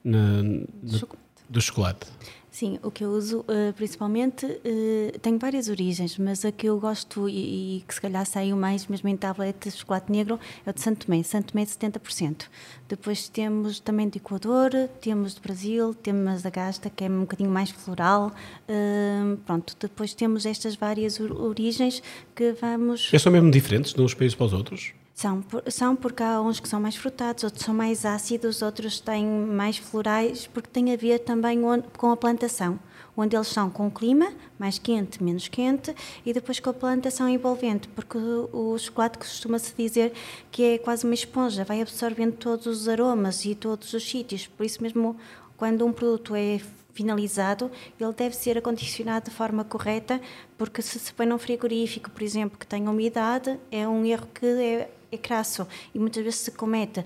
na, na chocolate. do chocolate? Sim, o que eu uso uh, principalmente uh, tem várias origens, mas a que eu gosto e, e, que se calhar saiu mais mesmo em tablete de chocolate negro é o de Santo Tomé, Santo Tomé 70%. Depois temos também do Equador, temos do Brasil, temos da Gasta, que é um bocadinho mais floral. Uh, pronto, depois temos estas várias origens que vamos. E são mesmo diferentes de uns países para os outros? São, são porque há uns que são mais frutados, outros são mais ácidos, outros têm mais florais, porque tem a ver também com a plantação, onde eles são com o clima, mais quente, menos quente, e depois com a plantação envolvente, porque o chocolate costuma-se dizer que é quase uma esponja, vai absorvendo todos os aromas e todos os sítios, por isso mesmo quando um produto é finalizado, ele deve ser acondicionado de forma correta, porque se se põe num frigorífico, por exemplo, que tenha umidade, é um erro que é é crasso e muitas vezes se comete,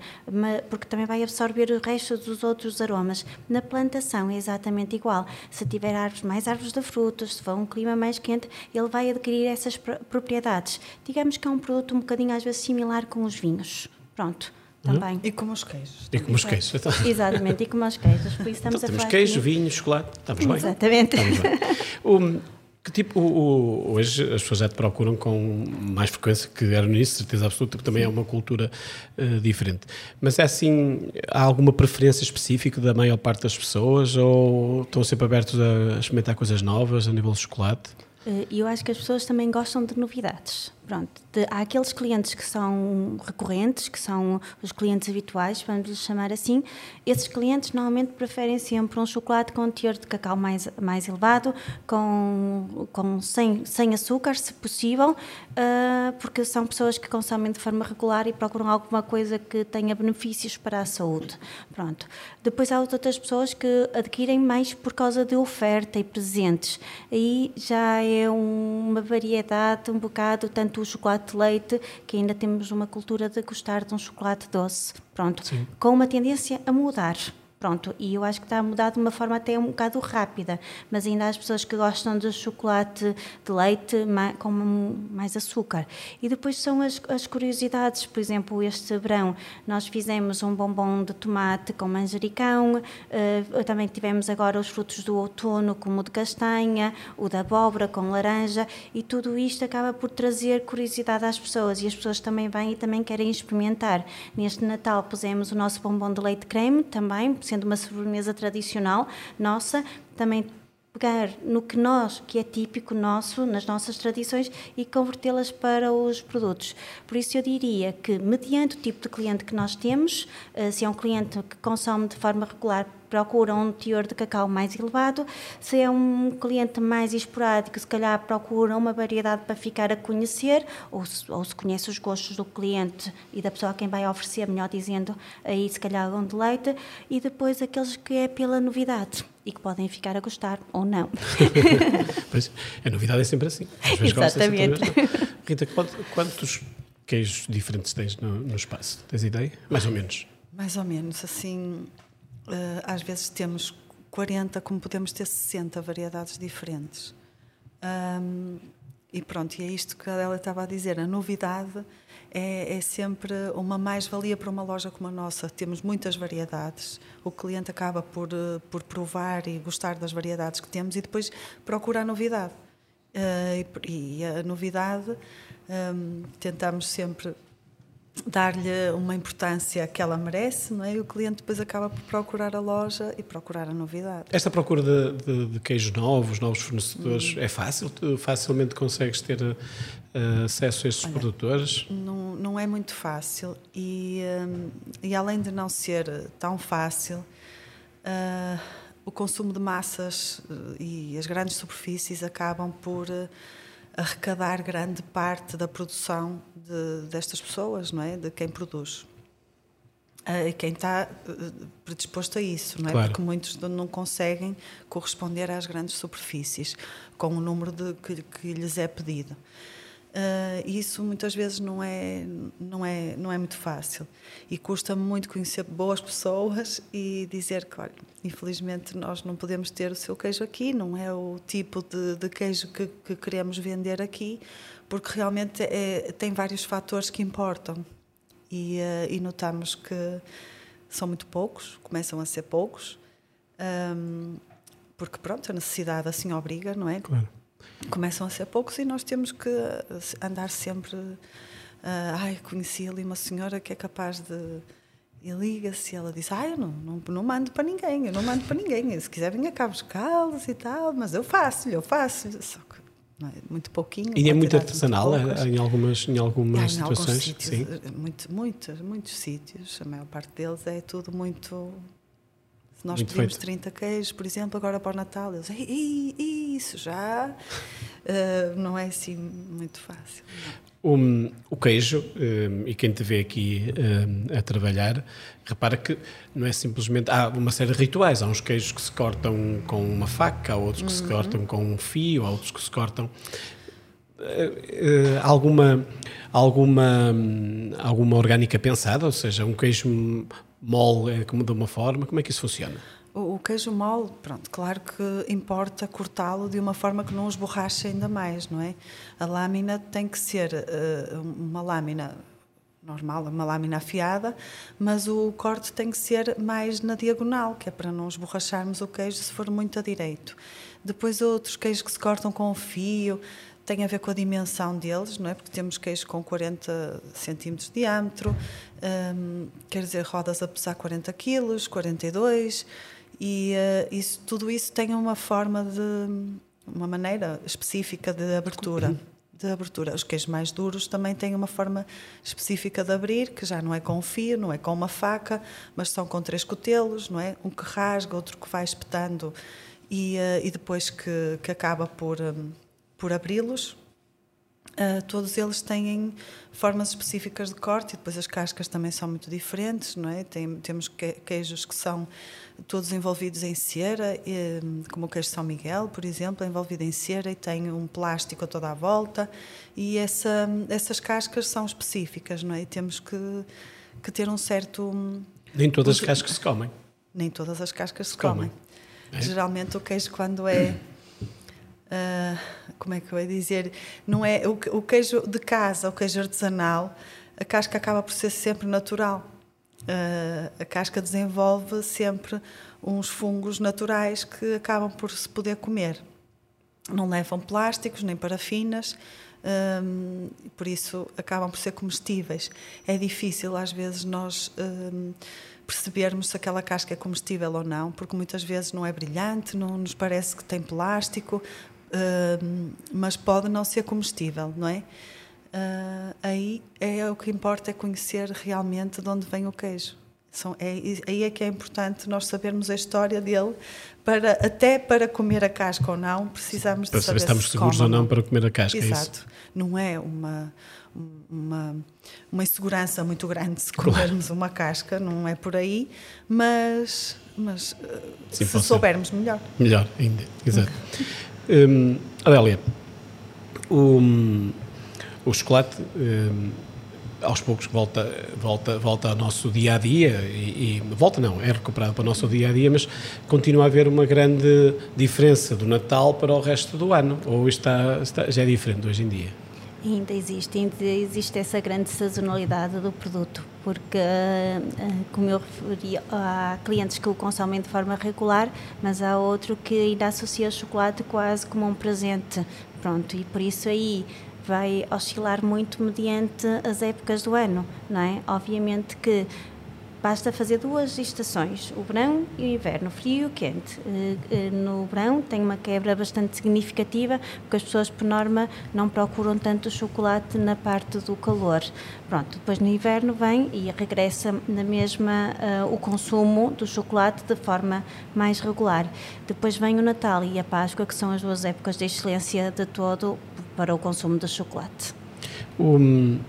porque também vai absorver o resto dos outros aromas. Na plantação é exatamente igual. Se tiver árvores, mais árvores de frutos, se for um clima mais quente, ele vai adquirir essas propriedades. Digamos que é um produto um bocadinho às vezes similar com os vinhos. Pronto. Também. E como os queijos. E como os queijos. Então. Exatamente, e como os queijos. Por isso estamos então, a temos queijo, vinho, chocolate. Estamos bem. Exatamente. Estamos bem. Um, que tipo, o, o, hoje as pessoas já te procuram com mais frequência que era nisso, certeza absoluta, porque também é uma cultura uh, diferente. Mas é assim, há alguma preferência específica da maior parte das pessoas ou estão sempre abertos a experimentar coisas novas a nível de chocolate? Eh, eu acho que as pessoas também gostam de novidades. Pronto, de, há aqueles clientes que são recorrentes, que são os clientes habituais, vamos lhes chamar assim. Esses clientes normalmente preferem sempre um chocolate com um teor de cacau mais, mais elevado, com, com sem, sem açúcar, se possível, uh, porque são pessoas que consomem de forma regular e procuram alguma coisa que tenha benefícios para a saúde. Pronto. Depois há outras pessoas que adquirem mais por causa de oferta e presentes. Aí já é uma variedade um bocado tanto o chocolate de leite, que ainda temos uma cultura de gostar de um chocolate doce, pronto, Sim. com uma tendência a mudar. Pronto, e eu acho que está a mudar de uma forma até um bocado rápida, mas ainda há as pessoas que gostam de chocolate de leite com mais açúcar. E depois são as, as curiosidades, por exemplo, este verão nós fizemos um bombom de tomate com manjericão, uh, também tivemos agora os frutos do outono, como o de castanha, o da abóbora com laranja, e tudo isto acaba por trazer curiosidade às pessoas, e as pessoas também vêm e também querem experimentar. Neste Natal pusemos o nosso bombom de leite creme também, sendo uma sobremesa tradicional nossa, também pegar no que nós, que é típico nosso, nas nossas tradições e convertê-las para os produtos. Por isso eu diria que, mediante o tipo de cliente que nós temos, eh, se é um cliente que consome de forma regular procura um teor de cacau mais elevado. Se é um cliente mais esporádico, se calhar procura uma variedade para ficar a conhecer, ou se, ou se conhece os gostos do cliente e da pessoa a quem vai oferecer, melhor dizendo, aí se calhar um deleite. E depois aqueles que é pela novidade e que podem ficar a gostar ou não. pois, a novidade é sempre assim. Às vezes Exatamente. Gosta, Rita, quantos queijos diferentes tens no, no espaço? Tens ideia? Mais ou menos? Mais ou menos, assim, às vezes temos 40, como podemos ter 60 variedades diferentes. Um, e pronto, e é isto que ela estava a dizer. A novidade é, é sempre uma mais-valia para uma loja como a nossa. Temos muitas variedades. O cliente acaba por, eh, por provar e gostar das variedades que temos e depois procura a novidade. Uh, e, e, a novidade um, tentamos sempre dar-lhe uma importância que ela merece, não é? E o cliente depois acaba por procurar a loja e procurar a novidade. Esta procura de, de, de queijos novos, novos fornecedores, hum. é fácil? Tu facilmente consegues ter uh, acesso a estes Olha, produtores? Não, não é muito fácil e, um, e além de não ser tão fácil, uh, o consumo de massas uh, e as grandes superfícies acabam por arrecadar grande parte da produção de, destas pessoas, não é? De quem produz. Uh, quem está uh, predisposto a isso, não é? Claro. Porque muitos não conseguem corresponder às grandes superfícies com o número de, que, que lhes é pedido. Uh, isso muitas vezes não é, não, é, não é muito fácil. E custa muito conhecer boas pessoas e dizer que, olha, infelizmente nós não podemos ter o seu queijo aqui, não é o tipo de, de queijo que, que, queremos vender aqui, porque realmente é, tem vários fatores que importam. E, uh, e notamos que são muito poucos, começam a ser poucos, um, porque pronto, a necessidade assim obriga, não é? Claro começam a ser poucos e nós temos que eh, andar sempre. Uh, ai, conheci ali uma senhora que é capaz de. E liga-se e ela diz: Ah, eu não, não, não mando para ninguém, eu não mando para ninguém. Se quiser, venha cá buscá-los e tal, mas eu faço-lhe, eu faço. É? muito pouquinho. E é muito artesanal muito em algumas, em algumas situações? Sítios, Sim. Eh, muito, muitos, muitos sítios, a maior parte deles é tudo muito se nós Muito pedimos feito. 30 queijos, por exemplo, agora para o Natal, eles, isso já uh, não é assim muito fácil. Um, o queijo, um, e quem te vê aqui um, a trabalhar, repara que não é simplesmente. Há uma série de rituais. Há uns queijos que se cortam com uma faca, há outros que uhum. se cortam com um fio, há outros que se cortam. uh, alguma, alguma, alguma orgânica pensada? Ou seja, um queijo mole como de uma forma? Como é que isso funciona? O, o queijo mole, pronto, claro que importa cortá-lo de uma forma que não os borrache ainda mais, não é? A lâmina tem que ser uh, uma lâmina normal, uma lâmina afiada, mas o corte tem que ser mais na diagonal, que é para não esborracharmos o queijo se for muito a direito. Depois outros queijos que se cortam com fio, tem a ver com a dimensão deles, não é? Porque temos queijos com 40 centímetros de diâmetro, um, quer dizer, rodas a pesar 40 quilos, 42, e uh, isso, tudo isso tem uma forma de, uma maneira específica de abertura de abertura. Os queijos mais duros também têm uma forma específica de abrir, que já não é com fio, não é com uma faca, mas são com três cotelos, não é? Um que rasga, outro que vai espetando e, uh, e depois que, que acaba por, um, por abri-los. Uh, todos eles têm formas específicas de corte e depois as cascas também são muito diferentes, não é? Tem, temos queijos que são todos envolvidos em cera, como o queijo São Miguel, por exemplo, é envolvido em cera e tem um plástico a toda a volta. E essa, essas cascas são específicas, não é? E temos que, que ter um certo. Nem todas as cascas se comem. Nem todas as cascas se, se comem. comem. É? Geralmente o queijo, quando é. Uh, como é que eu ia dizer? Não é o, o queijo de casa, o queijo artesanal, a casca acaba por ser sempre natural Uh, a casca desenvolve sempre uns fungos naturais que acabam por se poder comer. Não levam plásticos nem parafinas, um, ah, por isso acabam por ser comestíveis. É difícil às vezes nós um, percebermos se aquela casca é comestível ou não, porque muitas vezes não é brilhante, não nos parece que tem plástico, mas pode não ser comestível, não é? uh, aí é o que importa é conhecer realmente de onde vem o queijo. São, é, aí é que é importante nós sabermos a história dele, para, até para comer a casca ou não, precisamos para de saber se estamos se seguros ou não para comer a casca. É Exato. É não é uma, uma, uma insegurança muito grande se comermos claro. uma casca, não é por aí, mas, mas Sim, se soubermos melhor. Melhor, ainda, exato. Hum, Adélia, um, o chocolate um, aos poucos volta, volta, volta ao nosso dia a dia e, e, volta não, é recuperado para o nosso dia a dia, mas continua a haver uma grande diferença do Natal para o resto do ano, ou está, está já é diferente hoje em dia? Ainda existe, ainda existe essa grande sazonalidade do produto, porque, eh, como eu referi, há clientes que o consomem de forma regular, mas há outro que ainda associa o chocolate quase como um presente. Pronto, e por isso aí vai oscilar muito mediante as épocas do ano, não é? Obviamente que basta fazer duas estações, o verão e o inverno, frio e quente. Eh, eh, no verão tem uma quebra bastante significativa, porque as pessoas, por norma, não procuram tanto o chocolate na parte do calor. Pronto, depois no inverno vem e regressa na mesma uh, o consumo do chocolate de forma mais regular. Depois vem o Natal e a Páscoa, que são as duas épocas de excelência de todo para o consumo de chocolate. Um,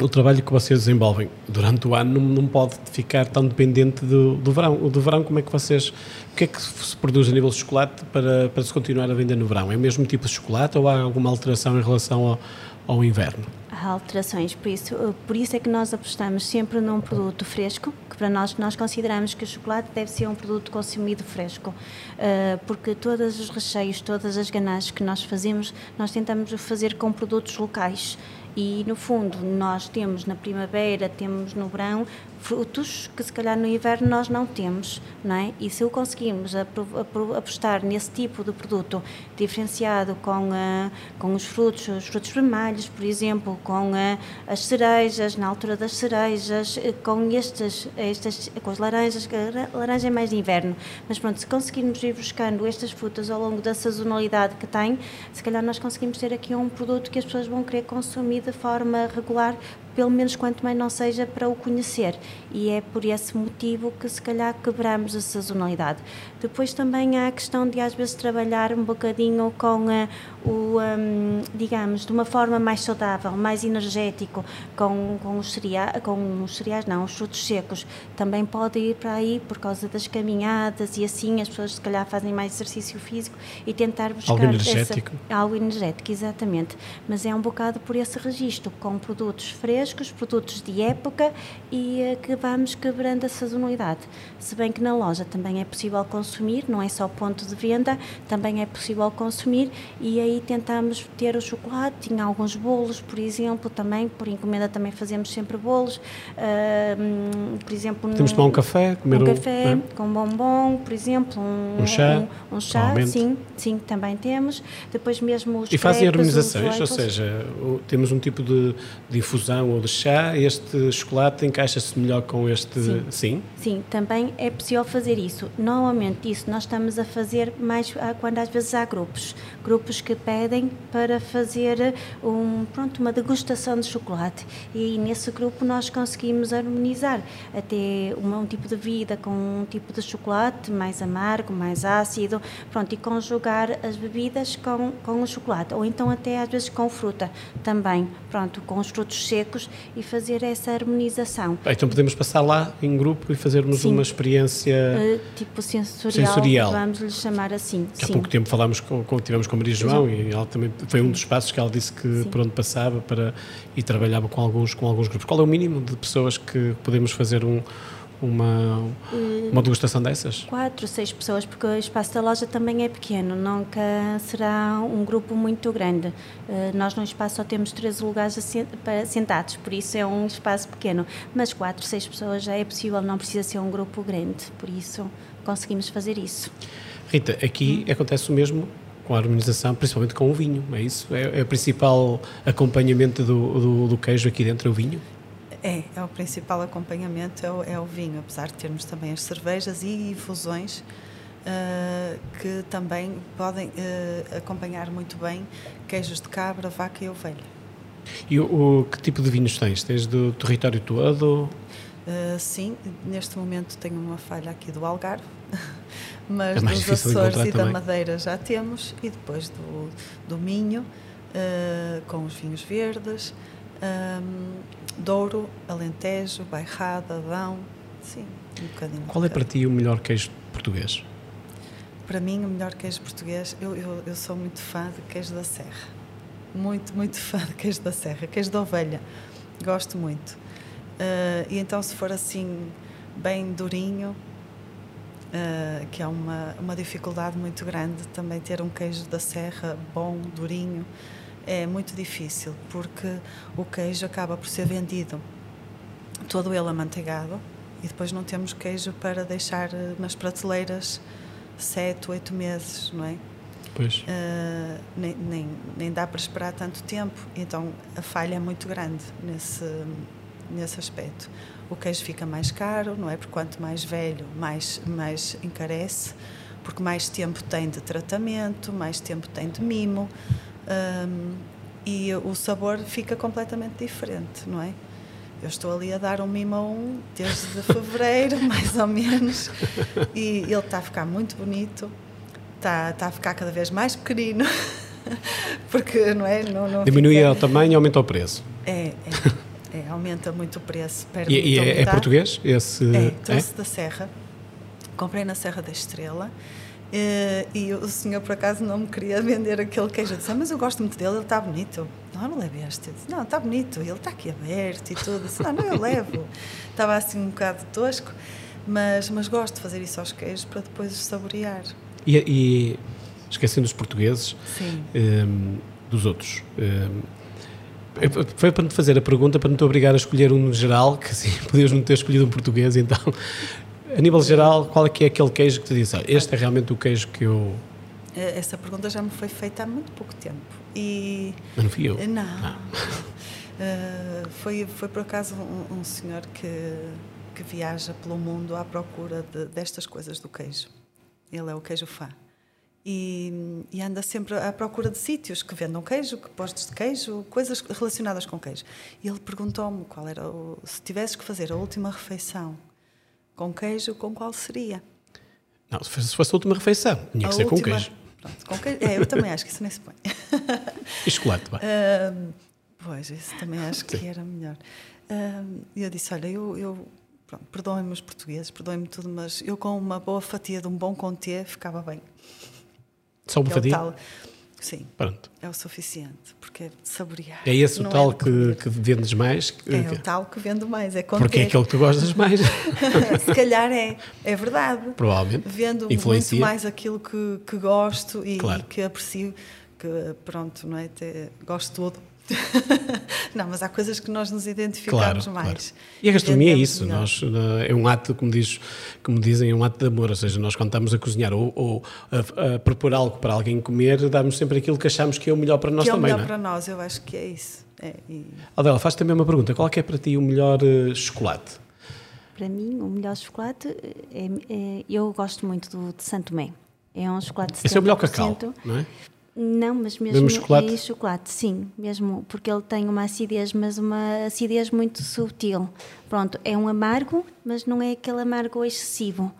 o trabalho que vocês desenvolvem durante o ano não, pode ficar tão dependente do, do verão. O do verão, como é que vocês. O que é que se produz a nível de chocolate para, para se continuar a vender no verão? É o mesmo tipo de chocolate ou há alguma alteração em relação ao, ao inverno? Há alterações, por isso, por isso é que nós apostamos sempre num produto fresco, que para nós nós consideramos que o chocolate deve ser um produto consumido fresco, uh, porque todos os recheios, todas as ganaches que nós fazemos, nós tentamos fazer com produtos locais e no fundo nós temos na primavera, temos no verão frutos que se calhar no inverno nós não temos, não é? E se o conseguirmos apostar nesse tipo de produto diferenciado com, uh, com os frutos, os frutos vermelhos, por exemplo, com uh, as cerejas, na altura das cerejas, uh, com estas, estas, com as laranjas, a laranja é mais de inverno, mas pronto, se conseguirmos ir buscando estas frutas ao longo da sazonalidade que tem, se calhar nós conseguimos ter aqui um produto que as pessoas vão querer consumir de forma regular pelo menos quanto mais não seja para o conhecer. E é por esse motivo que se calhar quebramos a sazonalidade. Depois também há a questão de às vezes trabalhar um bocadinho com uh, o, um, digamos, de uma forma mais saudável, mais energético, com, com, os cereais, com os cereais, não, os frutos secos. Também pode ir para aí por causa das caminhadas e assim as pessoas se calhar fazem mais exercício físico e tentar buscar algo energético. Essa, algo energético, exatamente. Mas é um bocado por esse registro, com produtos frescos, produtos de época e uh, que vamos quebrando a sazonalidade. Se bem que na loja também é possível consumir, não é só ponto de venda, também é possível consumir. E aí tentamos ter o chocolate, tinha alguns bolos, por exemplo, também, por encomenda também fazemos sempre bolos, uh, por exemplo... Temos de tomar um café, comer um, um café é? com bombom, por exemplo, um, um chá, um, um chá sim, sim, também temos, depois mesmo os E fazem harmonizações, ou seja, temos um tipo de, de infusão ou de chá, este chocolate encaixa-se melhor com este... Sim. sim? Sim, também é possível fazer isso. Normalmente isso nós estamos a fazer mais quando às vezes há grupos, grupos que pedem para fazer um, pronto, uma degustação de chocolate e nesse grupo nós conseguimos harmonizar até um, um tipo de vida com um tipo de chocolate mais amargo, mais ácido, pronto, e conjugar as bebidas com, com o chocolate ou então até às vezes com fruta também, pronto, com os frutos secos e fazer essa harmonização. Então podemos passar lá em grupo e fazermos Sim. uma experiência uh, tipo sensorial, sensorial. vamos lhe chamar assim. Há Sim. pouco tempo falámos com, com, tivemos com a Maria João e ela também foi um dos passos que ela disse que por onde passava para e trabalhava com alguns com alguns grupos. Qual é o mínimo de pessoas que podemos fazer um uma, uma degustação dessas? Quatro, seis pessoas, porque o espaço da loja também é pequeno, nunca será um grupo muito grande. Nós no espaço só temos três lugares sentados, por isso é um espaço pequeno. Mas quatro, seis pessoas já é possível, não precisa ser um grupo grande, por isso conseguimos fazer isso. Rita, aqui hum. acontece o mesmo com a harmonização, principalmente com o vinho, é isso? É, é o principal acompanhamento do, do, do queijo aqui dentro, é o vinho? É, é o principal acompanhamento, é o, é o vinho, apesar de termos também as cervejas e infusões uh, que também podem uh, acompanhar muito bem queijos de cabra, vaca e ovelha. E o, o, que tipo de vinhos tens? Tens do território todo? Uh, sim, neste momento tenho uma falha aqui do Algarve, mas é dos Açores e também. da Madeira já temos, e depois do, do Minho, com os vinhos verdes, um, Douro, Alentejo, Bairrada, Adão, sim, um bocadinho. Qual é para ti o melhor queijo português? Para mim, o melhor queijo português, eu, eu, eu sou muito fã de queijo da Serra. Muito, muito fã de queijo da Serra. Queijo da ovelha. Gosto muito. Uh, e então, se for assim, bem durinho, uh, que é uma, uma dificuldade muito grande também ter um queijo da Serra bom, durinho é muito difícil, porque o queijo acaba por ser vendido todo ele amanteigado e depois não temos queijo para deixar eh, nas prateleiras sete, oito meses, não é? Pois. Uh, nem, nem, nem dá para esperar tanto tempo, então a falha é muito grande nesse, nesse aspecto. O queijo fica mais caro, não é? Porque quanto mais velho, mais, mais encarece, porque mais tempo tem de tratamento, mais tempo tem de mimo um, e o sabor fica completamente diferente, não é? Eu estou ali a dar um mimo a um desde fevereiro, mais ou menos, e ele está a ficar muito bonito, está, está a ficar cada vez mais pequenino, porque não é? Não, não Diminui fica... o tamanho e aumenta o preço. É, é, é aumenta muito o preço. E, e é, é, português? Esse, é, trouxe da Serra, comprei na Serra da Estrela e o senhor, por acaso, não me queria vender aquele queijo. Eu disse, ah, mas eu gosto muito dele, ele está bonito. Não, não leve este. Eu disse, não, está bonito, ele está aqui aberto e tudo. Eu disse, não, não, eu levo. Estava assim um bocado tosco, mas, mas gosto de fazer isso aos queijos para depois os saborear. E, e esquecendo os portugueses, um, ehm, dos outros, um, ehm, foi para te fazer a pergunta para não te obrigar a escolher um geral, que assim, podias não ter escolhido um português, então a nível geral, qual é que é aquele queijo que te diz, este é realmente o queijo que eu... Eh, essa pergunta já me foi feita há muito pouco tempo. E... Mas não fui eu? Não. Ah. Uh, foi, foi por acaso um, um, senhor que, que viaja pelo mundo à procura de, destas coisas do queijo. Ele é o queijo fã. e, e, anda sempre à procura de sítios que vendam queijo, que postos de queijo, coisas relacionadas com queijo. E ele perguntou-me qual era o, se tivesses que fazer a última refeição com queijo, com qual seria? Não, se fosse a última refeição, tinha a que ser última, com queijo. Pronto, com queijo. É, eu também acho que isso nem se põe. E chocolate, vai. Uh, pois, isso também acho que era melhor. E uh, eu disse: Olha, eu, eu perdoem-me os portugueses, perdoem-me tudo, mas eu com uma boa fatia de um bom conté ficava bem. Só uma é fatia? Tal, sim. Pronto. É o suficiente, porque é de saborear. É esse o tal é que, que vendes mais? É que... o tal que vendo mais, é Porque é aquele que tu gostas mais. Se calhar é, é verdade. Provavelmente. Vendo Influencia. muito mais aquilo que, que gosto e, claro. e que aprecio, que pronto, não é? Te, gosto todo não, mas há coisas que nós nos identificamos claro, mais. Claro. E a gastronomia é isso, nós, é um ato, como, diz, como dizem, é um ato de amor, ou seja, nós quando estamos a cozinhar ou, ou a, a, propor algo para alguém comer, damos sempre aquilo que achamos que é o melhor para nós que também, é o melhor é? para nós, eu acho que é isso. É, e... Adela, faz também uma pergunta, qual é, é para ti o melhor uh, chocolate? Para mim, o melhor chocolate, é, é, eu gosto muito do de Santo Tomé. É um chocolate de Esse é o melhor cacau, não é? Não, mas mesmo, mesmo chocolate? É chocolate, sim, mesmo, porque ele tem uma acidez, mas uma acidez muito sutil. Pronto, é um amargo, mas não é aquele amargo excessivo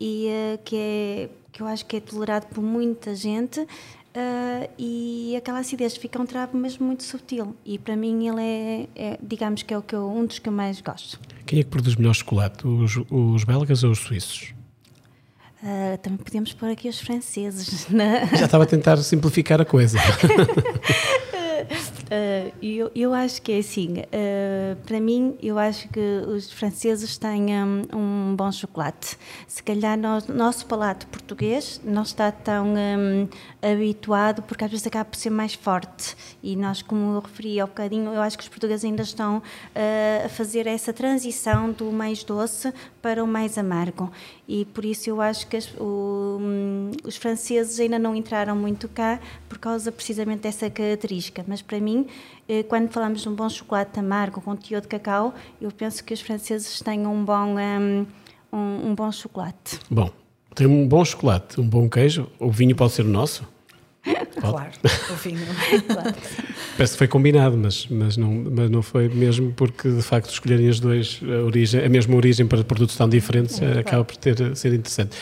e uh, que é que eu acho que é tolerado por muita gente uh, e aquela acidez fica um travo mesmo muito sutil e para mim ele é, é, digamos que é o que eu, um dos que eu mais gosto. Quem é que produz melhor chocolate, os, os belgas ou os suíços? Uh, também podemos pôr aqui os franceses. Né? Já estava a tentar simplificar a coisa. Uh, eu, eu acho que é assim, uh, para mim, eu acho que os franceses têm um, um bom chocolate. Se calhar nós, nosso palato português não está tão um, habituado, porque às vezes acaba por ser mais forte. E nós, como eu referi um bocadinho, eu acho que os portugueses ainda estão uh, a fazer essa transição do mais doce para o mais amargo. E por isso eu acho que as, o, um, os franceses ainda não entraram muito cá por causa precisamente dessa característica. Mas para mim, eh, quando falamos de um bom chocolate amargo com teor de cacau, eu penso que os franceses têm um bom, ehm, um, um bom chocolate. Bom, tem um bom chocolate, um bom queijo, o vinho pode ser o nosso? Claro, o vinho. claro. Parece que foi combinado, mas, mas, não, mas não foi mesmo porque de facto escolherem as duas a, origem, a mesma origem para produtos tão diferentes é, acaba por ter, ser interessante.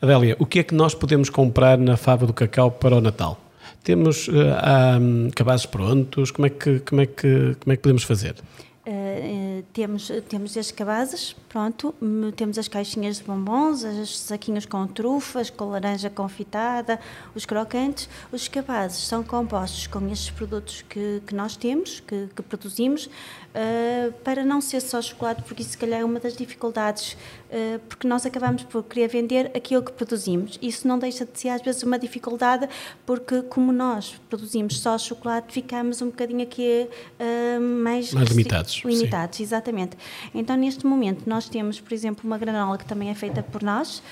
Adélia, o que é que nós podemos comprar na fava do cacau para o Natal? Temos uh, um, cabazes prontos? Como é que, como é que, como é que podemos fazer? Uh, temos, temos estes cabazes, pronto, temos as caixinhas de bombons, os saquinhos com trufas, com laranja confitada, os crocantes. Os cabazes são compostos com estes produtos que, que nós temos, que, que produzimos, uh, para não ser só chocolate, porque isso se calhar é uma das dificuldades, uh, porque nós acabamos por querer vender aquilo que produzimos. Isso não deixa de ser às vezes uma dificuldade, porque como nós produzimos só chocolate, ficamos um bocadinho aqui uh, mais, mais limitados. Limitados, sim. exatamente. Então neste momento nós temos, por exemplo, uma granola que também é feita por nós,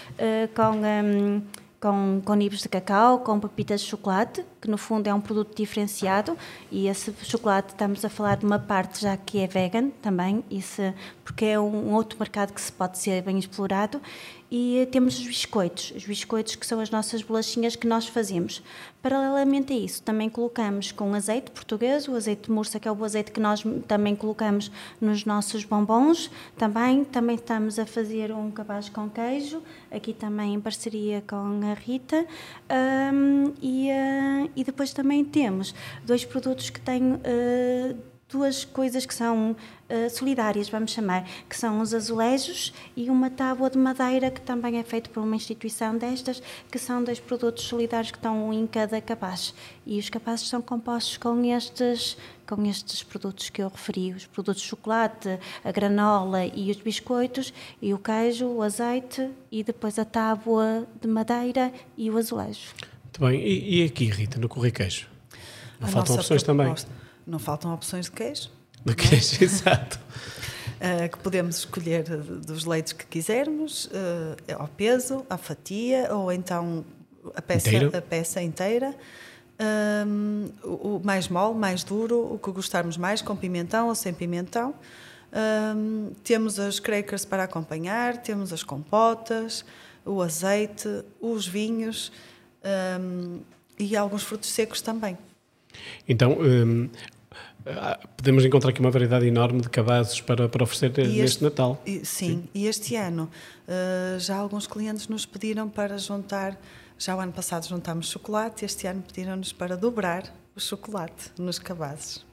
com... Um, com, com nibs de cacau, com pepitas de chocolate, que no fundo é um produto diferenciado, e esse chocolate estamos a falar de uma parte já que é vegan também, isso, porque é um, um outro mercado que se pode ser bem explorado, e temos os biscoitos, os biscoitos que são as nossas bolachinhas que nós fazemos. Paralelamente a isso, também colocamos com azeite português, o azeite de mursa, que é o azeite que nós também colocamos nos nossos bombons. Também, também estamos a fazer um cabaz com queijo, aqui também em parceria com a Rita. Um, e, uh, e depois também temos dois produtos que têm. Uh, duas coisas que são uh, solidárias, vamos chamar, que são os azulejos e uma tábua de madeira que também é feito por uma instituição destas, que são dois produtos solidários que estão um em cada capaz. E os capazes são compostos com estes com estes produtos que eu referi, os produtos de chocolate, a granola e os biscoitos, e o queijo, o azeite e depois a tábua de madeira e o azulejo. Muito bem. E, e aqui, Rita, no Corriqueijo? Não faltam opções também? Não faltam opções de queijo. De queijo, exato. Uh, que podemos escolher dos leites que quisermos, uh, ao peso, à fatia, ou então a peça, a peça inteira. Um, o, o mais mole, mais duro, o que gostarmos mais, com pimentão ou sem pimentão. Um, temos as crackers para acompanhar, temos as compotas, o azeite, os vinhos. um, e alguns frutos secos também. Então, podemos encontrar aqui uma variedade enorme de cabazes para, para oferecer e neste este, Natal. E, sim, sim, e este ano uh, já alguns clientes nos pediram para juntar, já o ano passado juntámos chocolate, este ano pediram-nos para dobrar o chocolate nos cabazes.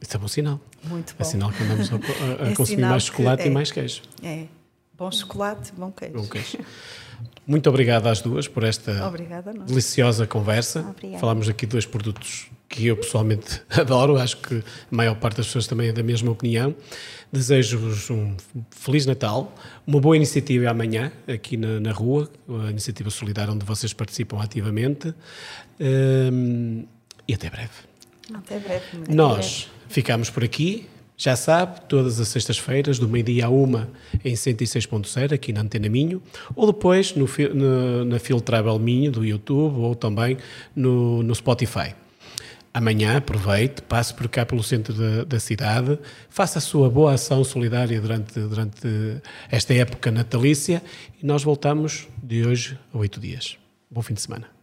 Isso é bom sinal. Muito é bom. É sinal que andamos a, a, a é consumir mais chocolate e é, mais queijo. É, bom chocolate, bom queijo. Bom queijo. Muito obrigado às duas por esta Obrigada, deliciosa conversa. Obrigada. Falámos aqui de dois produtos que eu pessoalmente adoro, acho que a maior parte das pessoas também é da mesma opinião. Desejo-vos um Feliz Natal, uma boa iniciativa amanhã aqui na, na rua, a iniciativa solidária onde vocês participam ativamente um, e até breve. Até breve. Nós ficamos por aqui. Já sabe, todas as sextas-feiras, do meio-dia a uma, em 106.0, aqui na Antena Minho, ou depois no, no, na Fil Travel Minho, do YouTube, ou também no, no Spotify. Amanhã aproveite, passe por cá pelo centro da, da, cidade, faça a sua boa ação solidária durante, durante esta época natalícia e nós voltamos de hoje a oito dias. Bom fim de semana.